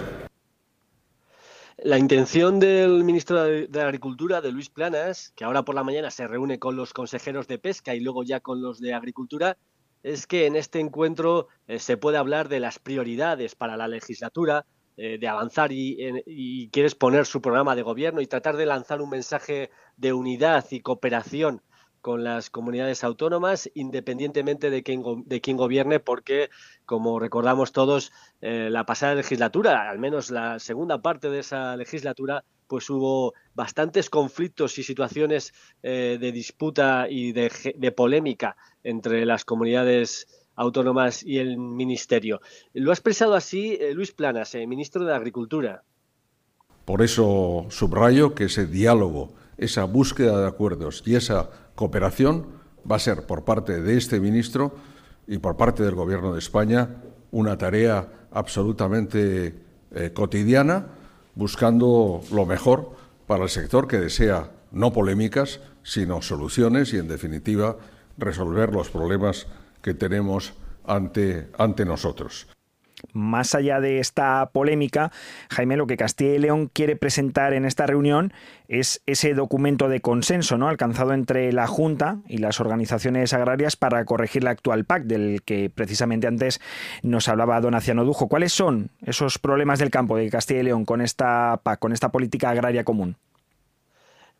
La intención del ministro de Agricultura, de Luis Planas, que ahora por la mañana se reúne con los consejeros de pesca y luego ya con los de Agricultura, es que en este encuentro eh, se puede hablar de las prioridades para la legislatura, eh, de avanzar y, y, quiere exponer su programa de gobierno y tratar de lanzar un mensaje de unidad y cooperación con las comunidades autónomas, independientemente de quién, de quién gobierne, porque, como recordamos todos, eh, la pasada legislatura, al menos la segunda parte de esa legislatura, pues hubo bastantes conflictos y situaciones eh, de disputa y de, polémica entre las comunidades autónomas y el ministerio. Lo ha expresado así eh, Luis Planas, ministro de Agricultura. Por eso subrayo que ese diálogo, esa búsqueda de acuerdos y esa cooperación va a ser por parte de este ministro y por parte del Gobierno de España una tarea absolutamente eh, cotidiana, buscando lo mejor para el sector que desea no polémicas, sino soluciones y, en definitiva, resolver los problemas que tenemos ante, ante nosotros. Más allá de esta polémica, Jaime, lo que Castilla y León quiere presentar en esta reunión es ese documento de consenso ¿no? alcanzado entre la Junta y las organizaciones agrarias para corregir la actual PAC, del que precisamente antes nos hablaba don Aciano Dujo. ¿Cuáles son esos problemas del campo de Castilla y León con esta PAC, con esta política agraria común?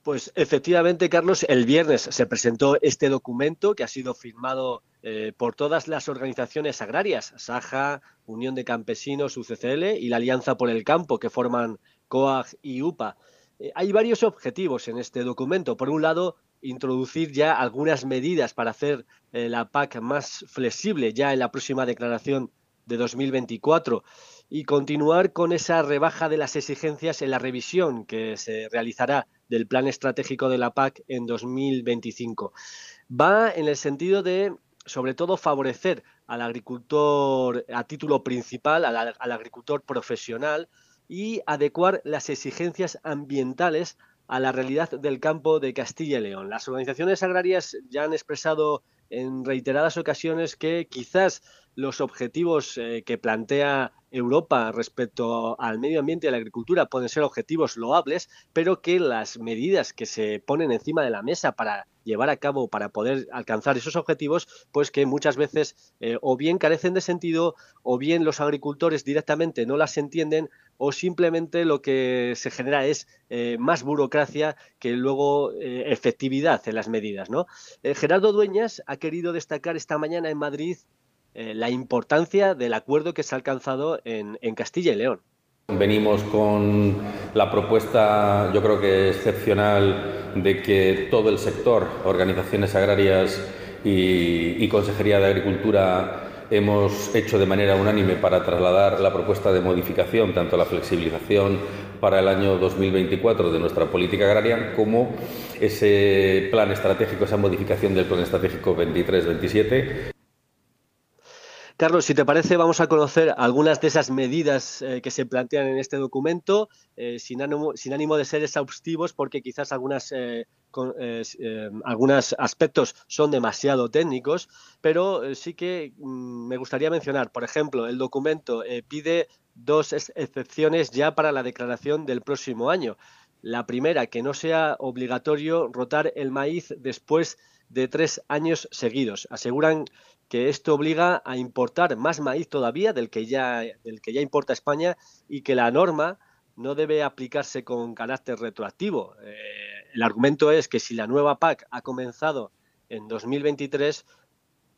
Pues efectivamente, Carlos, el viernes se presentó este documento que ha sido firmado eh, por todas las organizaciones agrarias, SAJA, Unión de Campesinos, UCCL y la Alianza por el Campo, que forman COAG y UPA. Eh, hay varios objetivos en este documento. Por un lado, introducir ya algunas medidas para hacer eh, la PAC más flexible ya en la próxima declaración de 2024 y continuar con esa rebaja de las exigencias en la revisión que se realizará del Plan Estratégico de la PAC en 2025. Va en el sentido de, sobre todo, favorecer al agricultor a título principal, al, agricultor profesional y adecuar las exigencias ambientales a la realidad del campo de Castilla y León. Las organizaciones agrarias ya han expresado en reiteradas ocasiones que quizás los objetivos eh, que plantea Europa respecto al medio ambiente y a la agricultura pueden ser objetivos loables, pero que las medidas que se ponen encima de la mesa para llevar a cabo, para poder alcanzar esos objetivos, pues que muchas veces eh, o bien carecen de sentido o bien los agricultores directamente no las entienden o simplemente lo que se genera es eh, más burocracia que luego efectividad en las medidas. ¿no? Gerardo Dueñas ha querido destacar esta mañana en Madrid eh, la importancia del acuerdo que se ha alcanzado en, Castilla y León. Venimos con la propuesta, yo creo que excepcional, de que todo el sector, organizaciones agrarias y, Consejería de Agricultura, hemos hecho de manera unánime para trasladar la propuesta de modificación, tanto la flexibilización para el año 2024 de nuestra política agraria, como ese plan estratégico, esa modificación del plan estratégico 23-27 Carlos, si te parece, vamos a conocer algunas de esas medidas eh, que se plantean en este documento, eh, sin, ánimo, sin, ánimo, de ser exhaustivos, porque quizás algunas, eh, algunos aspectos son demasiado técnicos, pero sí que mm, me gustaría mencionar, por ejemplo, el documento pide dos excepciones ya para la declaración del próximo año. La primera, que no sea obligatorio rotar el maíz después de tres años seguidos. Aseguran que esto obliga a importar más maíz todavía del que ya, del que ya importa España y que la norma no debe aplicarse con carácter retroactivo. Eh, el argumento es que si la nueva PAC ha comenzado en 2023,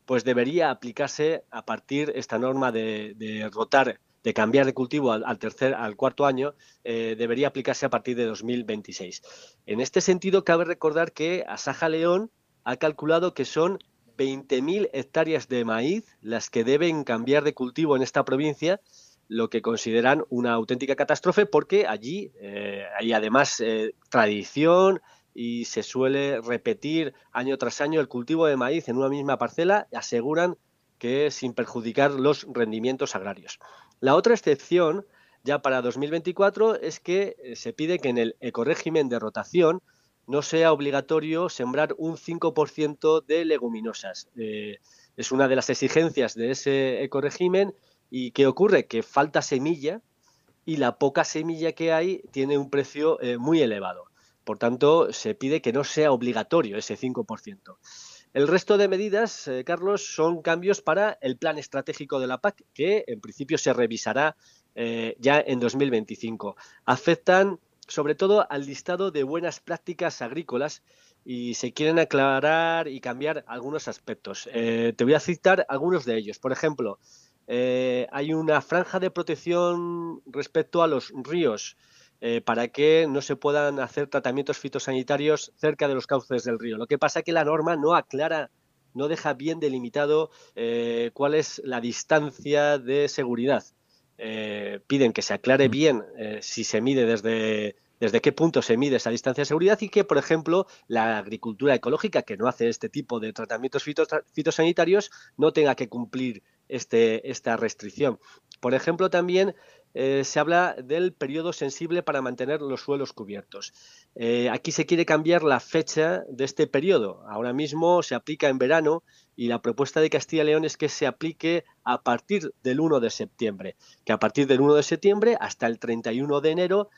pues debería aplicarse a partir esta norma de, rotar, de cambiar de cultivo al, tercer, al cuarto año, eh, debería aplicarse a partir de 2026. En este sentido, cabe recordar que Asaja León ha calculado que son 20.000 hectáreas de maíz las que deben cambiar de cultivo en esta provincia, lo que consideran una auténtica catástrofe porque allí eh, hay además eh, tradición y se suele repetir año tras año el cultivo de maíz en una misma parcela, aseguran que sin perjudicar los rendimientos agrarios. La otra excepción ya para 2024 es que eh, se pide que en el ecorégimen de rotación no sea obligatorio sembrar un 5% de leguminosas. Eh, es una de las exigencias de ese ecoregimen y ¿qué ocurre? Que falta semilla y la poca semilla que hay tiene un precio eh, muy elevado. Por tanto, se pide que no sea obligatorio ese 5%. El resto de medidas, eh, Carlos, son cambios para el plan estratégico de la PAC, que en principio se revisará ya en 2025. Afectan sobre todo al listado de buenas prácticas agrícolas y se quieren aclarar y cambiar algunos aspectos. Eh, te voy a citar algunos de ellos. Por ejemplo, eh, hay una franja de protección respecto a los ríos eh, para que no se puedan hacer tratamientos fitosanitarios cerca de los cauces del río. Lo que pasa es que la norma no aclara, no deja bien delimitado cuál es la distancia de seguridad. Eh, piden que se aclare mm. bien eh, si se mide desde, desde qué punto se mide esa distancia de seguridad y que, por ejemplo, la agricultura ecológica, que no hace este tipo de tratamientos fitosanitarios, no tenga que cumplir este, esta restricción. Por ejemplo, también eh, se habla del periodo sensible para mantener los suelos cubiertos. Eh, aquí se quiere cambiar la fecha de este periodo. Ahora mismo se aplica en verano y la propuesta de Castilla y León es que se aplique a partir del 1 de septiembre, que a partir del 1 de septiembre hasta el 31 de enero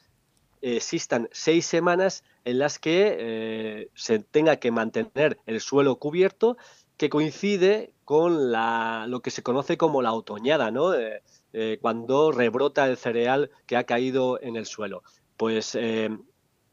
existan seis semanas en las que eh, se tenga que mantener el suelo cubierto, que coincide con la, lo que se conoce como la otoñada, ¿no? Eh, eh, cuando rebrota el cereal que ha caído en el suelo. Pues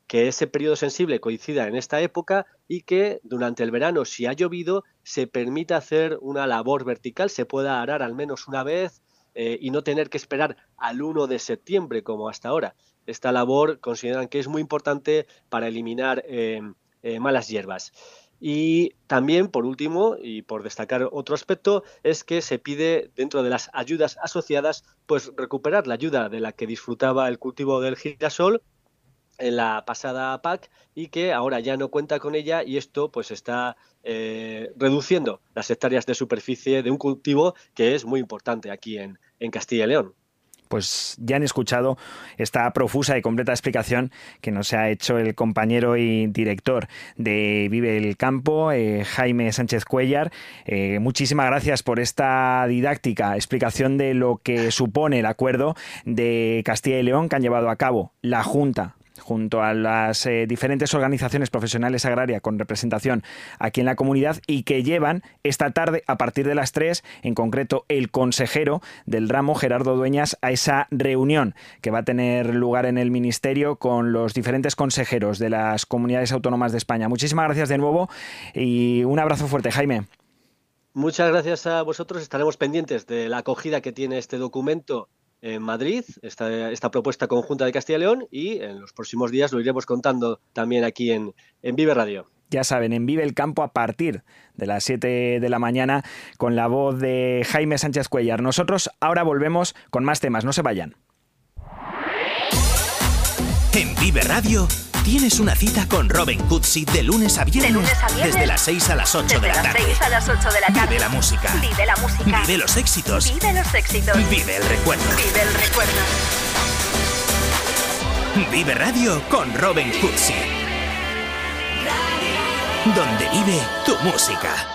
que ese periodo sensible coincida en esta época y que durante el verano, si ha llovido, se permita hacer una labor vertical, se pueda arar al menos una vez eh, y no tener que esperar al 1 de septiembre como hasta ahora. Esta labor consideran que es muy importante para eliminar eh, eh, malas hierbas. Y también, por último, y por destacar otro aspecto, es que se pide dentro de las ayudas asociadas, pues recuperar la ayuda de la que disfrutaba el cultivo del girasol en la pasada PAC y que ahora ya no cuenta con ella y esto pues está eh, reduciendo las hectáreas de superficie de un cultivo que es muy importante aquí en, en Castilla y León pues ya han escuchado esta profusa y completa explicación que nos ha hecho el compañero y director de Vive el Campo, eh, Jaime Sánchez Cuellar. Eh, muchísimas gracias por esta didáctica explicación de lo que supone el acuerdo de Castilla y León que han llevado a cabo la Junta junto a las eh, diferentes organizaciones profesionales agrarias con representación aquí en la comunidad y que llevan esta tarde a partir de las 3, en concreto el consejero del ramo, Gerardo Dueñas, a esa reunión que va a tener lugar en el Ministerio con los diferentes consejeros de las comunidades autónomas de España. Muchísimas gracias de nuevo y un abrazo fuerte, Jaime. Muchas gracias a vosotros. Estaremos pendientes de la acogida que tiene este documento en Madrid, esta, esta propuesta conjunta de Castilla y León, y en los próximos días lo iremos contando también aquí en, en Vive Radio. Ya saben, en Vive el Campo a partir de las 7 de la mañana con la voz de Jaime Sánchez Cuellar. Nosotros ahora volvemos con más temas, no se vayan. En Vive Radio tienes una cita con Robin Cutsi de lunes a viernes, desde las 6 a las 8 de la tarde. a las 8 de la tarde. Vive la música. Vive la música. Vive los éxitos. Vive los éxitos. Vive el recuerdo. Vive el recuerdo. Vive Radio con Robin Cutsi. Donde vive tu música.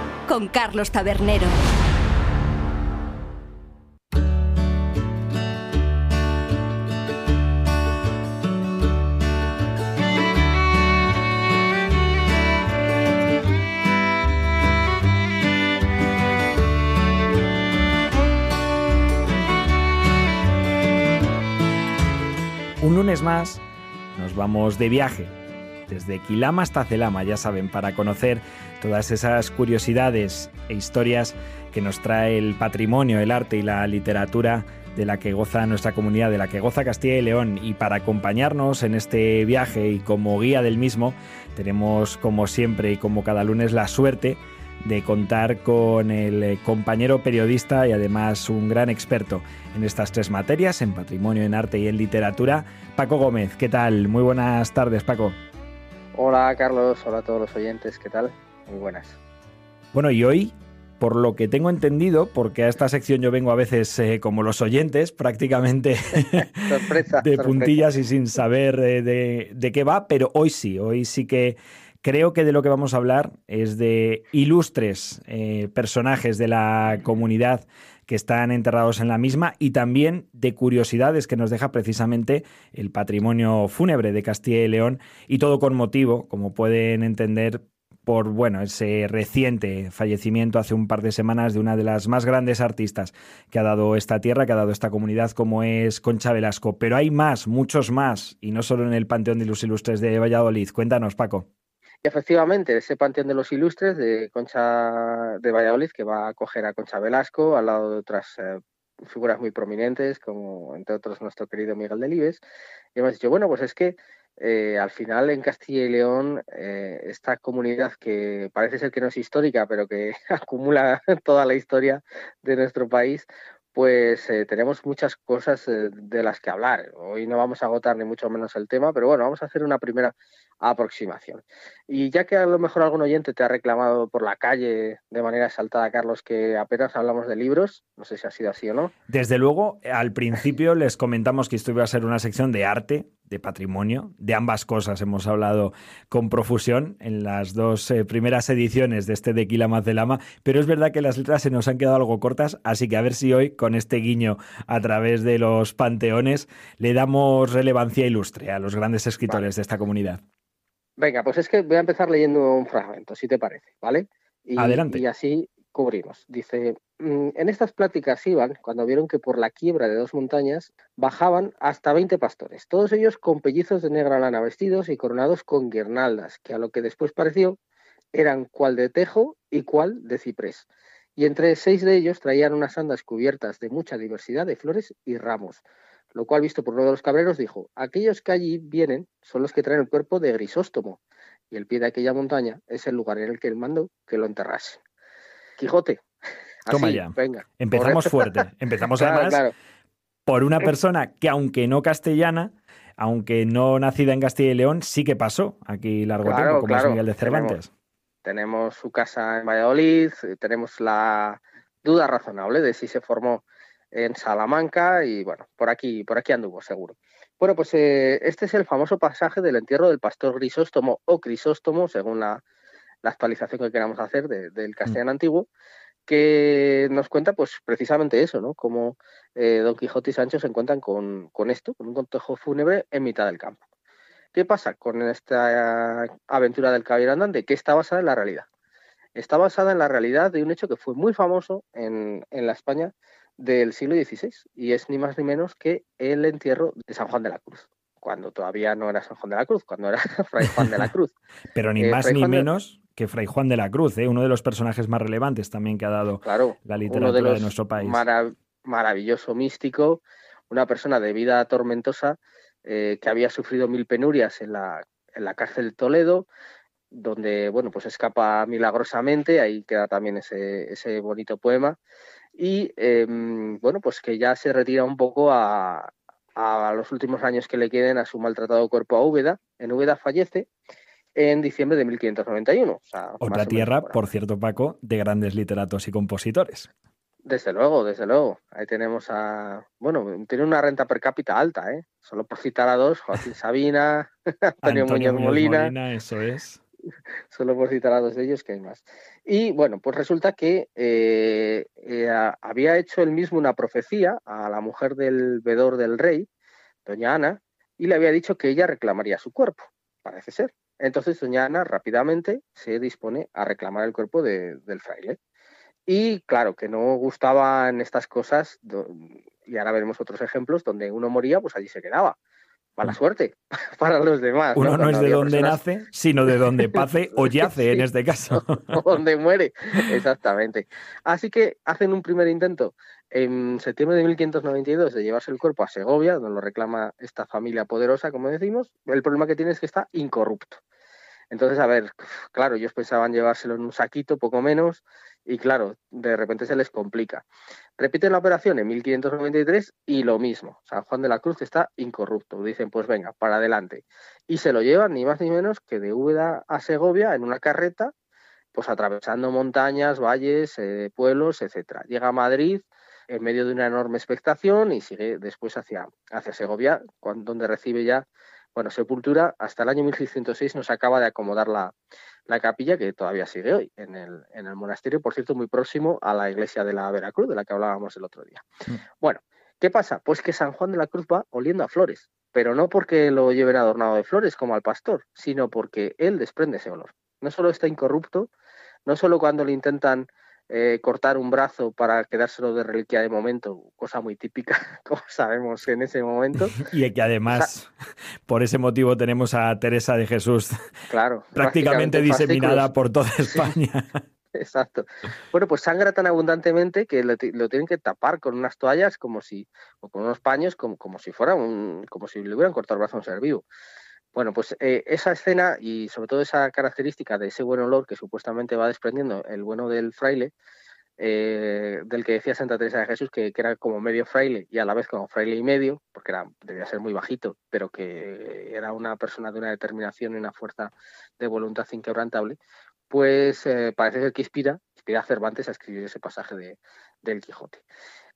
Con Carlos Tabernero. Un lunes más nos vamos de viaje desde Quilama hasta Celama, ya saben, para conocer todas esas curiosidades e historias que nos trae el patrimonio, el arte y la literatura de la que goza nuestra comunidad, de la que goza Castilla y León. Y para acompañarnos en este viaje y como guía del mismo, tenemos como siempre y como cada lunes la suerte de contar con el compañero periodista y además un gran experto en estas tres materias, en patrimonio, en arte y en literatura, Paco Gómez. ¿Qué tal? Muy buenas tardes, Paco. Hola Carlos, hola a todos los oyentes, ¿qué tal? Muy buenas. Bueno, y hoy, por lo que tengo entendido, porque a esta sección yo vengo a veces eh, como los oyentes, prácticamente sorpresa, de sorpresa. puntillas y sin saber eh, de, de qué va, pero hoy sí, hoy sí que creo que de lo que vamos a hablar es de ilustres eh, personajes de la comunidad que están enterrados en la misma y también de curiosidades que nos deja precisamente el patrimonio fúnebre de Castilla y León y todo con motivo, como pueden entender, por bueno, ese reciente fallecimiento hace un par de semanas de una de las más grandes artistas que ha dado esta tierra, que ha dado esta comunidad, como es Concha Velasco. Pero hay más, muchos más, y no solo en el Panteón de los Ilustres de Valladolid. Cuéntanos, Paco. Y efectivamente, ese Panteón de los Ilustres de Concha de Valladolid, que va a acoger a Concha Velasco, al lado de otras eh, figuras muy prominentes, como entre otros nuestro querido Miguel Delibes, y hemos dicho, bueno, pues es que eh, al final en Castilla y León, eh, esta comunidad que parece ser que no es histórica, pero que acumula toda la historia de nuestro país, pues tenemos muchas cosas de las que hablar. Hoy no vamos a agotar ni mucho menos el tema, pero bueno, vamos a hacer una primera aproximación. Y ya que a lo mejor algún oyente te ha reclamado por la calle de manera exaltada, Carlos, que apenas hablamos de libros, no sé si ha sido así o no. Desde luego, al principio les comentamos que esto iba a ser una sección de arte, de patrimonio, de ambas cosas hemos hablado con profusión en las dos eh, primeras ediciones de este de Quila Lama, pero es verdad que las letras se nos han quedado algo cortas, así que a ver si hoy, con este guiño a través de los panteones, le damos relevancia ilustre a los grandes escritores de esta comunidad. Venga, pues es que voy a empezar leyendo un fragmento, si te parece, ¿vale? Y, Adelante. Y así cubrimos. Dice, mm, en estas pláticas iban cuando vieron que por la quiebra de dos montañas bajaban hasta 20 pastores, todos ellos con pellizos de negra lana vestidos y coronados con guirnaldas, que a lo que después pareció eran cual de tejo y cual de ciprés. Y entre seis de ellos traían unas andas cubiertas de mucha diversidad de flores y ramos, lo cual, visto por uno de los cabreros, dijo, aquellos que allí vienen son los que traen el cuerpo de Grisóstomo, y el pie de aquella montaña es el lugar en el que él mandó que lo enterrase. Quijote. Toma ya. Venga. Empezamos fuerte. Empezamos además por una persona que, aunque no castellana, aunque no nacida en Castilla y León, sí que pasó aquí largo tiempo, como es Miguel de Cervantes. tenemos su casa en Valladolid, tenemos la duda razonable de si se formó en Salamanca y bueno, por aquí, por aquí anduvo seguro. Bueno, pues eh, este es el famoso pasaje del entierro del pastor Grisóstomo o Crisóstomo, según la, actualización que queramos hacer del mm. castellano antiguo, que nos cuenta pues precisamente eso, ¿no? Como eh, Don Quijote y Sancho se encuentran con, con esto, con un contejo fúnebre en mitad del campo. ¿Qué pasa con esta aventura del caballero andante? Que está basada en la realidad. Está basada en la realidad de un hecho que fue muy famoso en, en la España del siglo XVI y es ni más ni menos que el entierro de San Juan de la Cruz, cuando todavía no era San Juan de la Cruz, cuando era Fray Juan de la Cruz. Pero ni eh, más ni menos que Fray Juan de la Cruz, ¿eh? uno de los personajes más relevantes también que ha dado la literatura de, nuestro país. maravilloso místico, una persona de vida tormentosa eh, que había sufrido mil penurias en la, en la cárcel de Toledo, donde bueno pues escapa milagrosamente, ahí queda también ese, ese bonito poema y em, bueno, pues que ya se retira un poco a, los últimos años que le queden a su maltratado cuerpo a Úbeda. En Úbeda fallece en diciembre de 1591. Otra tierra, por cierto, Paco, de grandes literatos y compositores. Desde luego, desde luego. Ahí tenemos a. Bueno, tiene una renta per cápita alta, ¿eh? Solo por citar a dos: Joaquín Sabina, Antonio, Muñoz Molina. Molina. Eso es. Solo por citar a dos de ellos, que hay más. Y bueno, pues resulta que eh, eh, había hecho él mismo una profecía a la mujer del vedor del rey, doña Ana, y le había dicho que ella reclamaría su cuerpo, parece ser. Entonces doña Ana rápidamente se dispone a reclamar el cuerpo del fraile. Y claro, que no gustaban estas cosas, y ahora veremos otros ejemplos, donde uno moría, pues allí se quedaba mala suerte para los demás. Uno no, es de donde nace, sino de donde pase o yace en este caso. o donde muere, exactamente. Así que hacen un primer intento en septiembre de 1592 de llevarse el cuerpo a Segovia, donde lo reclama esta familia poderosa, como decimos. El problema que tiene es que está incorrupto. Entonces, a ver, claro, ellos pensaban llevárselo en un saquito, poco menos, y claro, de repente se les complica. Repiten la operación en 1593 y lo mismo. San Juan de la Cruz está incorrupto. Dicen, pues venga, para adelante. Y se lo llevan ni más ni menos que de Úbeda a Segovia en una carreta, pues atravesando montañas, valles, eh, pueblos, etcétera. Llega a Madrid en medio de una enorme expectación y sigue después hacia, hacia Segovia, donde recibe ya bueno, Sepultura hasta el año 1606 nos acaba de acomodar la, capilla que todavía sigue hoy en el, en el, monasterio, por cierto, muy próximo a la iglesia de la Veracruz, de la que hablábamos el otro día. Mm. Bueno, ¿qué pasa? Pues que San Juan de la Cruz va oliendo a flores, pero no porque lo lleven adornado de flores como al pastor, sino porque él desprende ese olor. No solo está incorrupto, no solo cuando le intentan eh, cortar un brazo para quedárselo de reliquia de momento, cosa muy típica, como sabemos en ese momento. y que además, por ese motivo, tenemos a Teresa de Jesús claro, prácticamente diseminada por toda España. Exacto. Bueno, pues sangra tan abundantemente que lo, tienen que tapar con unas toallas como si, o con unos paños como, como si fuera un, como si le hubieran cortado el brazo a un ser vivo. Bueno, pues eh, esa escena y sobre todo esa característica de ese buen olor que supuestamente va desprendiendo el bueno del fraile, eh, del que decía Santa Teresa de Jesús, que, era como medio fraile y a la vez como fraile y medio, porque era, debía ser muy bajito, pero que era una persona de una determinación y una fuerza de voluntad inquebrantable, pues eh, parece ser que inspira, inspira a Cervantes a escribir ese pasaje de, del Quijote.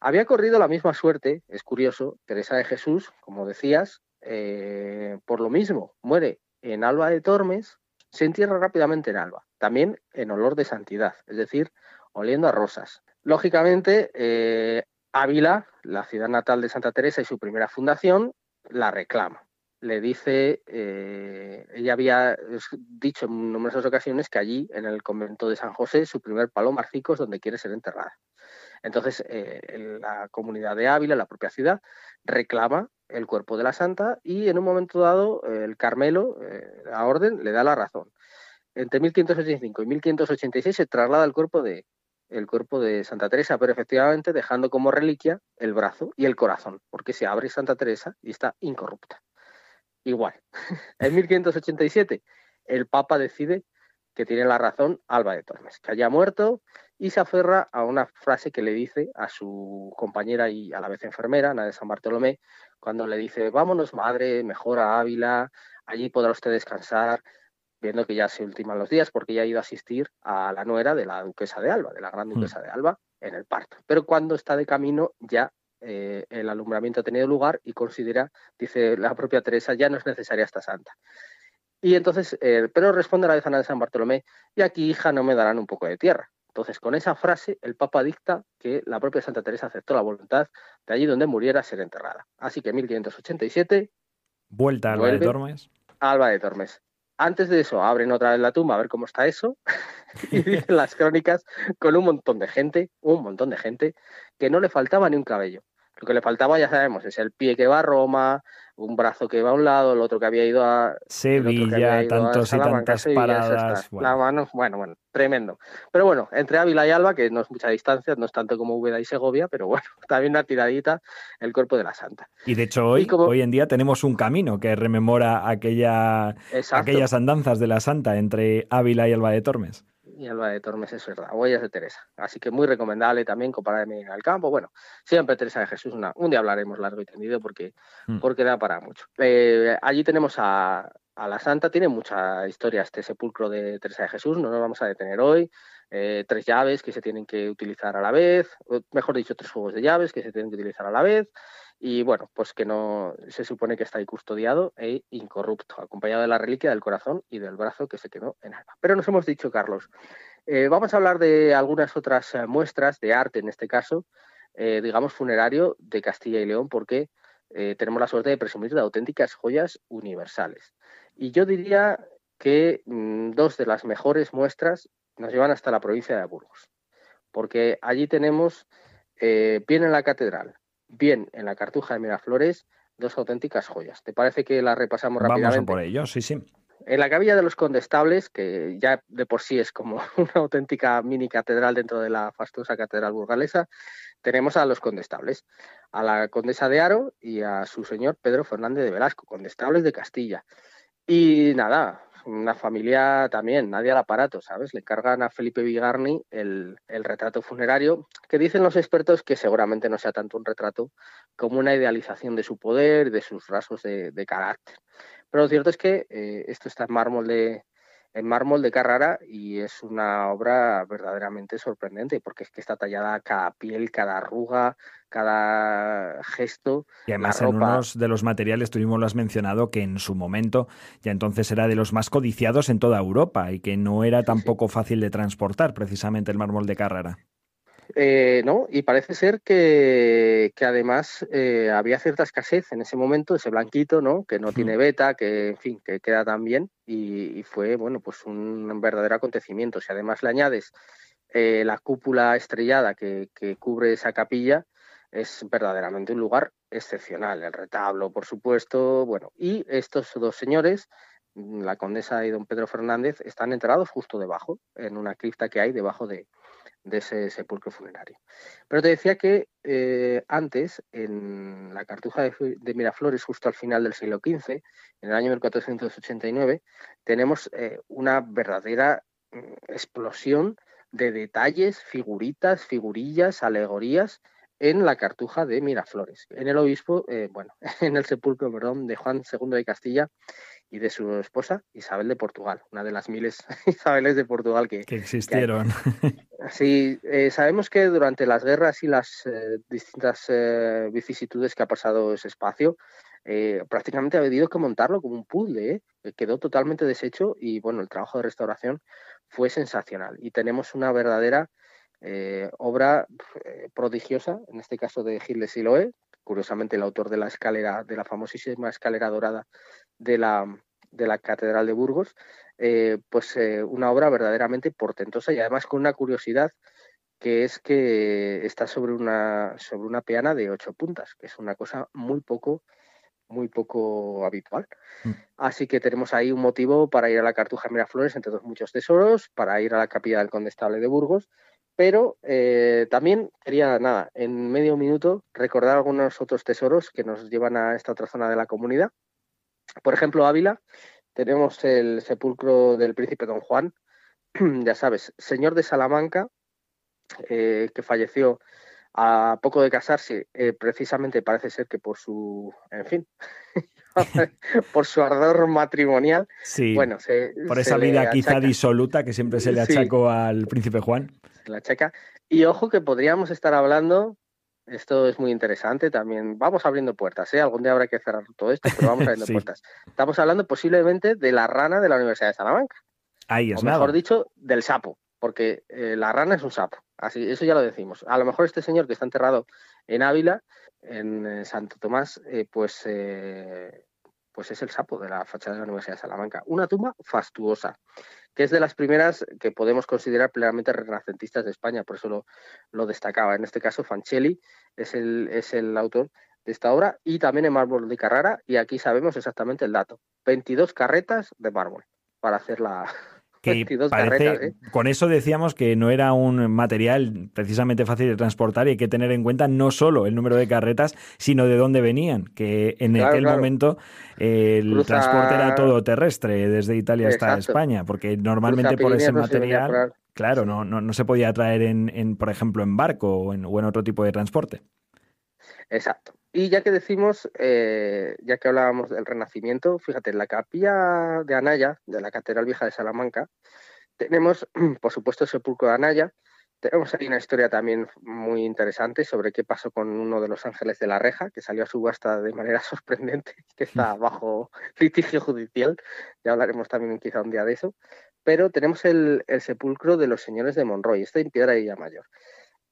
Había corrido la misma suerte, es curioso, Teresa de Jesús, como decías, eh, por lo mismo, muere en Alba de Tormes, se entierra rápidamente en Alba, también en olor de santidad, es decir, oliendo a rosas. Lógicamente, eh, Ávila, la ciudad natal de Santa Teresa y su primera fundación, la reclama. Le dice, eh, ella había dicho en numerosas ocasiones que allí, en el convento de San José, su primer palo marcico es donde quiere ser enterrada. Entonces, la comunidad de Ávila, la propia ciudad, reclama el cuerpo de la santa y en un momento dado el Carmelo, eh, la orden, le da la razón. Entre 1585 y 1586 se traslada el cuerpo de el cuerpo de Santa Teresa, pero efectivamente dejando como reliquia el brazo y el corazón, porque se abre Santa Teresa y está incorrupta. Igual. en 1587 el Papa decide que tiene la razón Alba de Tormes, que haya muerto y se aferra a una frase que le dice a su compañera y a la vez enfermera, Ana de San Bartolomé, cuando le dice, vámonos madre, mejor a Ávila, allí podrá usted descansar, viendo que ya se ultiman los días, porque ya ha ido a asistir a la nuera de la duquesa de Alba, de la gran hmm. duquesa de Alba, en el parto. Pero cuando está de camino ya eh, el alumbramiento ha tenido lugar y considera, dice la propia Teresa, ya no es necesaria esta santa. Y entonces, eh, pero responde la vez Ana de San Bartolomé, y aquí, hija, no me darán un poco de tierra. Entonces, con esa frase, el Papa dicta que la propia Santa Teresa aceptó la voluntad de allí donde muriera ser enterrada. Así que en 1587... Vuelta a Alba de Tormes. Alba de Tormes. Antes de eso, abren otra vez la tumba a ver cómo está eso. y dicen las crónicas con un montón de gente, un montón de gente, que no le faltaba ni un cabello. Lo que le faltaba, ya sabemos, es el pie que va a Roma, un brazo que va a un lado, el otro que había ido a Sevilla, tantos y tantas paradas. Bueno. bueno, bueno, tremendo. Pero bueno, entre Ávila y Alba, que no es mucha distancia, no es tanto como Úbeda y Segovia, pero bueno, también una tiradita el cuerpo de la Santa. Y de hecho hoy, hoy en día tenemos un camino que rememora aquella, aquellas andanzas de la Santa entre Ávila y Alba de Tormes y Alba de Tormes, es verdad, Huellas de Teresa. Así que muy recomendable también compararme en el campo. Bueno, siempre Teresa de Jesús, una, un día hablaremos largo y tendido porque, mm. porque da para mucho. Eh, allí tenemos a, la Santa, tiene mucha historia este sepulcro de Teresa de Jesús, no nos vamos a detener hoy. Eh, tres llaves que se tienen que utilizar a la vez, mejor dicho, tres juegos de llaves que se tienen que utilizar a la vez y bueno, pues que no se supone que está ahí custodiado e incorrupto, acompañado de la reliquia del corazón y del brazo que se quedó en alma. Pero nos hemos dicho, Carlos, eh, vamos a hablar de algunas otras eh, muestras de arte, en este caso, eh, digamos, funerario de Castilla y León, porque tenemos la suerte de presumir de auténticas joyas universales. Y yo diría que mm, dos de las mejores muestras nos llevan hasta la provincia de Burgos, porque allí tenemos, bien en la catedral, bien en la Cartuja de Miraflores, dos auténticas joyas. ¿Te parece que las repasamos rápidamente? Vamos por ello, sí, sí. En la Capilla de los Condestables, que ya de por sí es como una auténtica mini catedral dentro de la fastuosa catedral burgalesa, tenemos a los condestables, a la condesa de Aro y a su señor Pedro Fernández de Velasco, condestables de Castilla. Y nada, una familia también, nadie al aparato, ¿sabes? Le cargan a Felipe Vigarni el, retrato funerario, que dicen los expertos que seguramente no sea tanto un retrato como una idealización de su poder, de sus rasgos de, carácter. Pero lo cierto es que eh, esto está en mármol de, en mármol de Carrara y es una obra verdaderamente sorprendente porque es que está tallada cada piel, cada arruga, cada gesto. Y además en unos de los materiales, tuvimos lo has mencionado, que en su momento ya entonces era de los más codiciados en toda Europa y que no era tampoco fácil de transportar precisamente el mármol de Carrara. Eh, no, y parece ser que, además eh, había cierta escasez en ese momento, ese blanquito, ¿no? Que no tiene beta, que en fin, que queda tan bien, y, fue, bueno, pues un verdadero acontecimiento. Si además le añades eh, la cúpula estrellada que, cubre esa capilla, es verdaderamente un lugar excepcional. El retablo, por supuesto, bueno, y estos dos señores, la condesa y don Pedro Fernández, están enterrados justo debajo, en una cripta que hay debajo de, de ese sepulcro funerario. Pero te decía que eh, antes, en la cartuja de, Miraflores, justo al final del siglo XV, en el año 1489, tenemos eh, una verdadera mm, explosión de detalles, figuritas, figurillas, alegorías en la cartuja de Miraflores, en el obispo, eh, bueno, en el sepulcro, perdón, de Juan II de Castilla y de su esposa Isabel de Portugal, una de las miles Isabeles de Portugal que, existieron. sí, eh, sabemos que durante las guerras y las eh, distintas eh, vicisitudes que ha pasado ese espacio, prácticamente ha habido que montarlo como un puzzle, quedó totalmente deshecho y bueno, el trabajo de restauración fue sensacional. Y tenemos una verdadera obra prodigiosa, en este caso de Gilles Siloé, curiosamente el autor de la escalera, de la famosísima escalera dorada de la, de la Catedral de Burgos, eh, pues eh, una obra verdaderamente portentosa y además con una curiosidad que es que está sobre una, sobre una peana de ocho puntas, que es una cosa muy poco, muy poco habitual. Mm. Así que tenemos ahí un motivo para ir a la Cartuja Miraflores, entre dos muchos tesoros, para ir a la capilla del Condestable de Burgos, pero eh, también quería, nada, en medio minuto recordar algunos otros tesoros que nos llevan a esta otra zona de la comunidad. Por ejemplo, Ávila, tenemos el sepulcro del príncipe Don Juan, ya sabes, señor de Salamanca, eh, que falleció a poco de casarse, eh, precisamente parece ser que por su, en fin, por su ardor matrimonial. Sí, bueno, por esa vida quizá disoluta que siempre se le achacó al príncipe Juan. La checa. Y ojo que podríamos estar hablando esto es muy interesante también. Vamos abriendo puertas, ¿eh? Algún día habrá que cerrar todo esto, pero vamos abriendo puertas. Estamos hablando posiblemente de la rana de la Universidad de Salamanca. Ahí es o mejor dicho, del sapo, porque eh, la rana es un sapo. Así, eso ya lo decimos. A lo mejor este señor que está enterrado en Ávila, en eh, Santo Tomás, eh, pues, pues es el sapo de la fachada de la Universidad de Salamanca. Una tumba fastuosa que es de las primeras que podemos considerar plenamente renacentistas de España, por eso lo, destacaba. En este caso, Fancelli es el, es el autor de esta obra y también en mármol de Carrara, y aquí sabemos exactamente el dato, 22 carretas de mármol para hacer la, ¿eh? Con eso decíamos que no era un material precisamente fácil de transportar y hay que tener en cuenta no solo el número de carretas, sino de dónde venían, que en aquel momento el transporte era todo terrestre, desde Italia hasta España, porque normalmente por ese material, claro, no, no, se podía traer en, en, por ejemplo, en barco o en, o en otro tipo de transporte. Exacto. Y ya que decimos, eh, ya que hablábamos del Renacimiento, fíjate, en la capilla de Anaya, de la Catedral Vieja de Salamanca, tenemos, por supuesto, el sepulcro de Anaya. Tenemos ahí una historia también muy interesante sobre qué pasó con uno de los ángeles de la reja, que salió a subasta de manera sorprendente, que está bajo litigio judicial. Ya hablaremos también quizá un día de eso. Pero tenemos el, sepulcro de los señores de Monroy, está en Piedra de Mayor.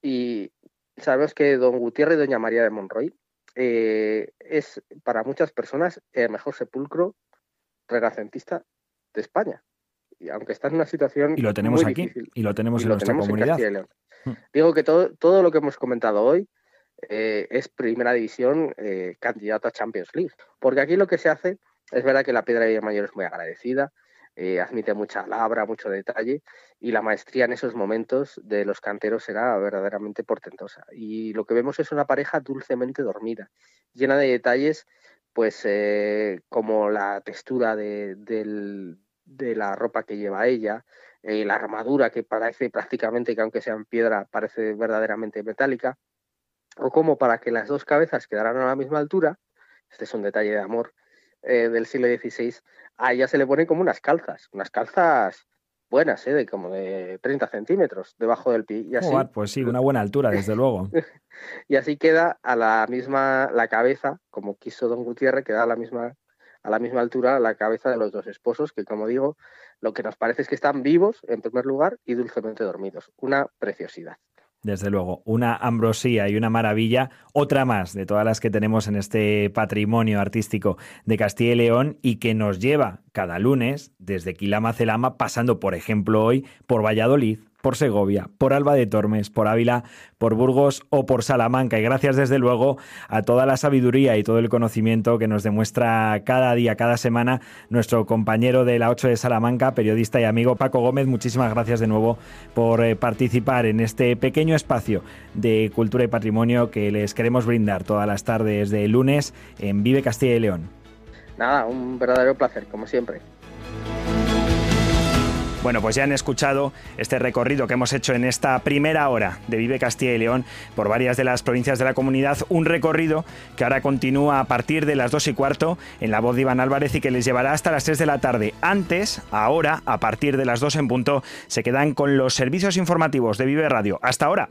Y sabemos que don Gutiérrez y doña María de Monroy eh, es para muchas personas el mejor sepulcro renacentista de España. Y aunque está en una situación. Y lo tenemos aquí, y lo tenemos en nuestra comunidad. Hmm. Digo que todo, todo lo que hemos comentado hoy eh, es primera división eh, candidato a Champions League. Porque aquí lo que se hace, es verdad que la Piedra de Mayor es muy agradecida, eh, admite mucha labra, mucho detalle y la maestría en esos momentos de los canteros era verdaderamente portentosa. Y lo que vemos es una pareja dulcemente dormida, llena de detalles, pues eh, como la textura de, la ropa que lleva ella, eh, la armadura que parece prácticamente que aunque sea en piedra parece verdaderamente metálica, o como para que las dos cabezas quedaran a la misma altura, este es un detalle de amor, del siglo XVI, a ella se le ponen como unas calzas, unas calzas buenas, ¿eh? de como de 30 centímetros debajo del pie. Y así, pues sí, una buena altura, desde luego. y así queda a la misma, la cabeza, como quiso don Gutiérrez, queda a la misma a la misma altura la cabeza de los dos esposos, que como digo, lo que nos parece es que están vivos en primer lugar y dulcemente dormidos. Una preciosidad. Desde luego, una ambrosía y una maravilla, otra más de todas las que tenemos en este patrimonio artístico de Castilla y León y que nos lleva cada lunes desde Quilama Celama, pasando, por ejemplo, hoy por Valladolid, por Segovia, por Alba de Tormes, por Ávila, por Burgos o por Salamanca. Y gracias desde luego a toda la sabiduría y todo el conocimiento que nos demuestra cada día, cada semana, nuestro compañero de la 8 de Salamanca, periodista y amigo Paco Gómez. Muchísimas gracias de nuevo por eh, participar en este pequeño espacio de cultura y patrimonio que les queremos brindar todas las tardes de lunes en Vive Castilla y León. Nada, un verdadero placer, como siempre. Bueno, pues ya han escuchado este recorrido que hemos hecho en esta primera hora de Vive Castilla y León por varias de las provincias de la comunidad. Un recorrido que ahora continúa a partir de las dos y cuarto en la voz de Iván Álvarez y que les llevará hasta las 3 de la tarde. Antes, ahora, a partir de las 2 en punto, se quedan con los servicios informativos de Vive Radio. Hasta ahora.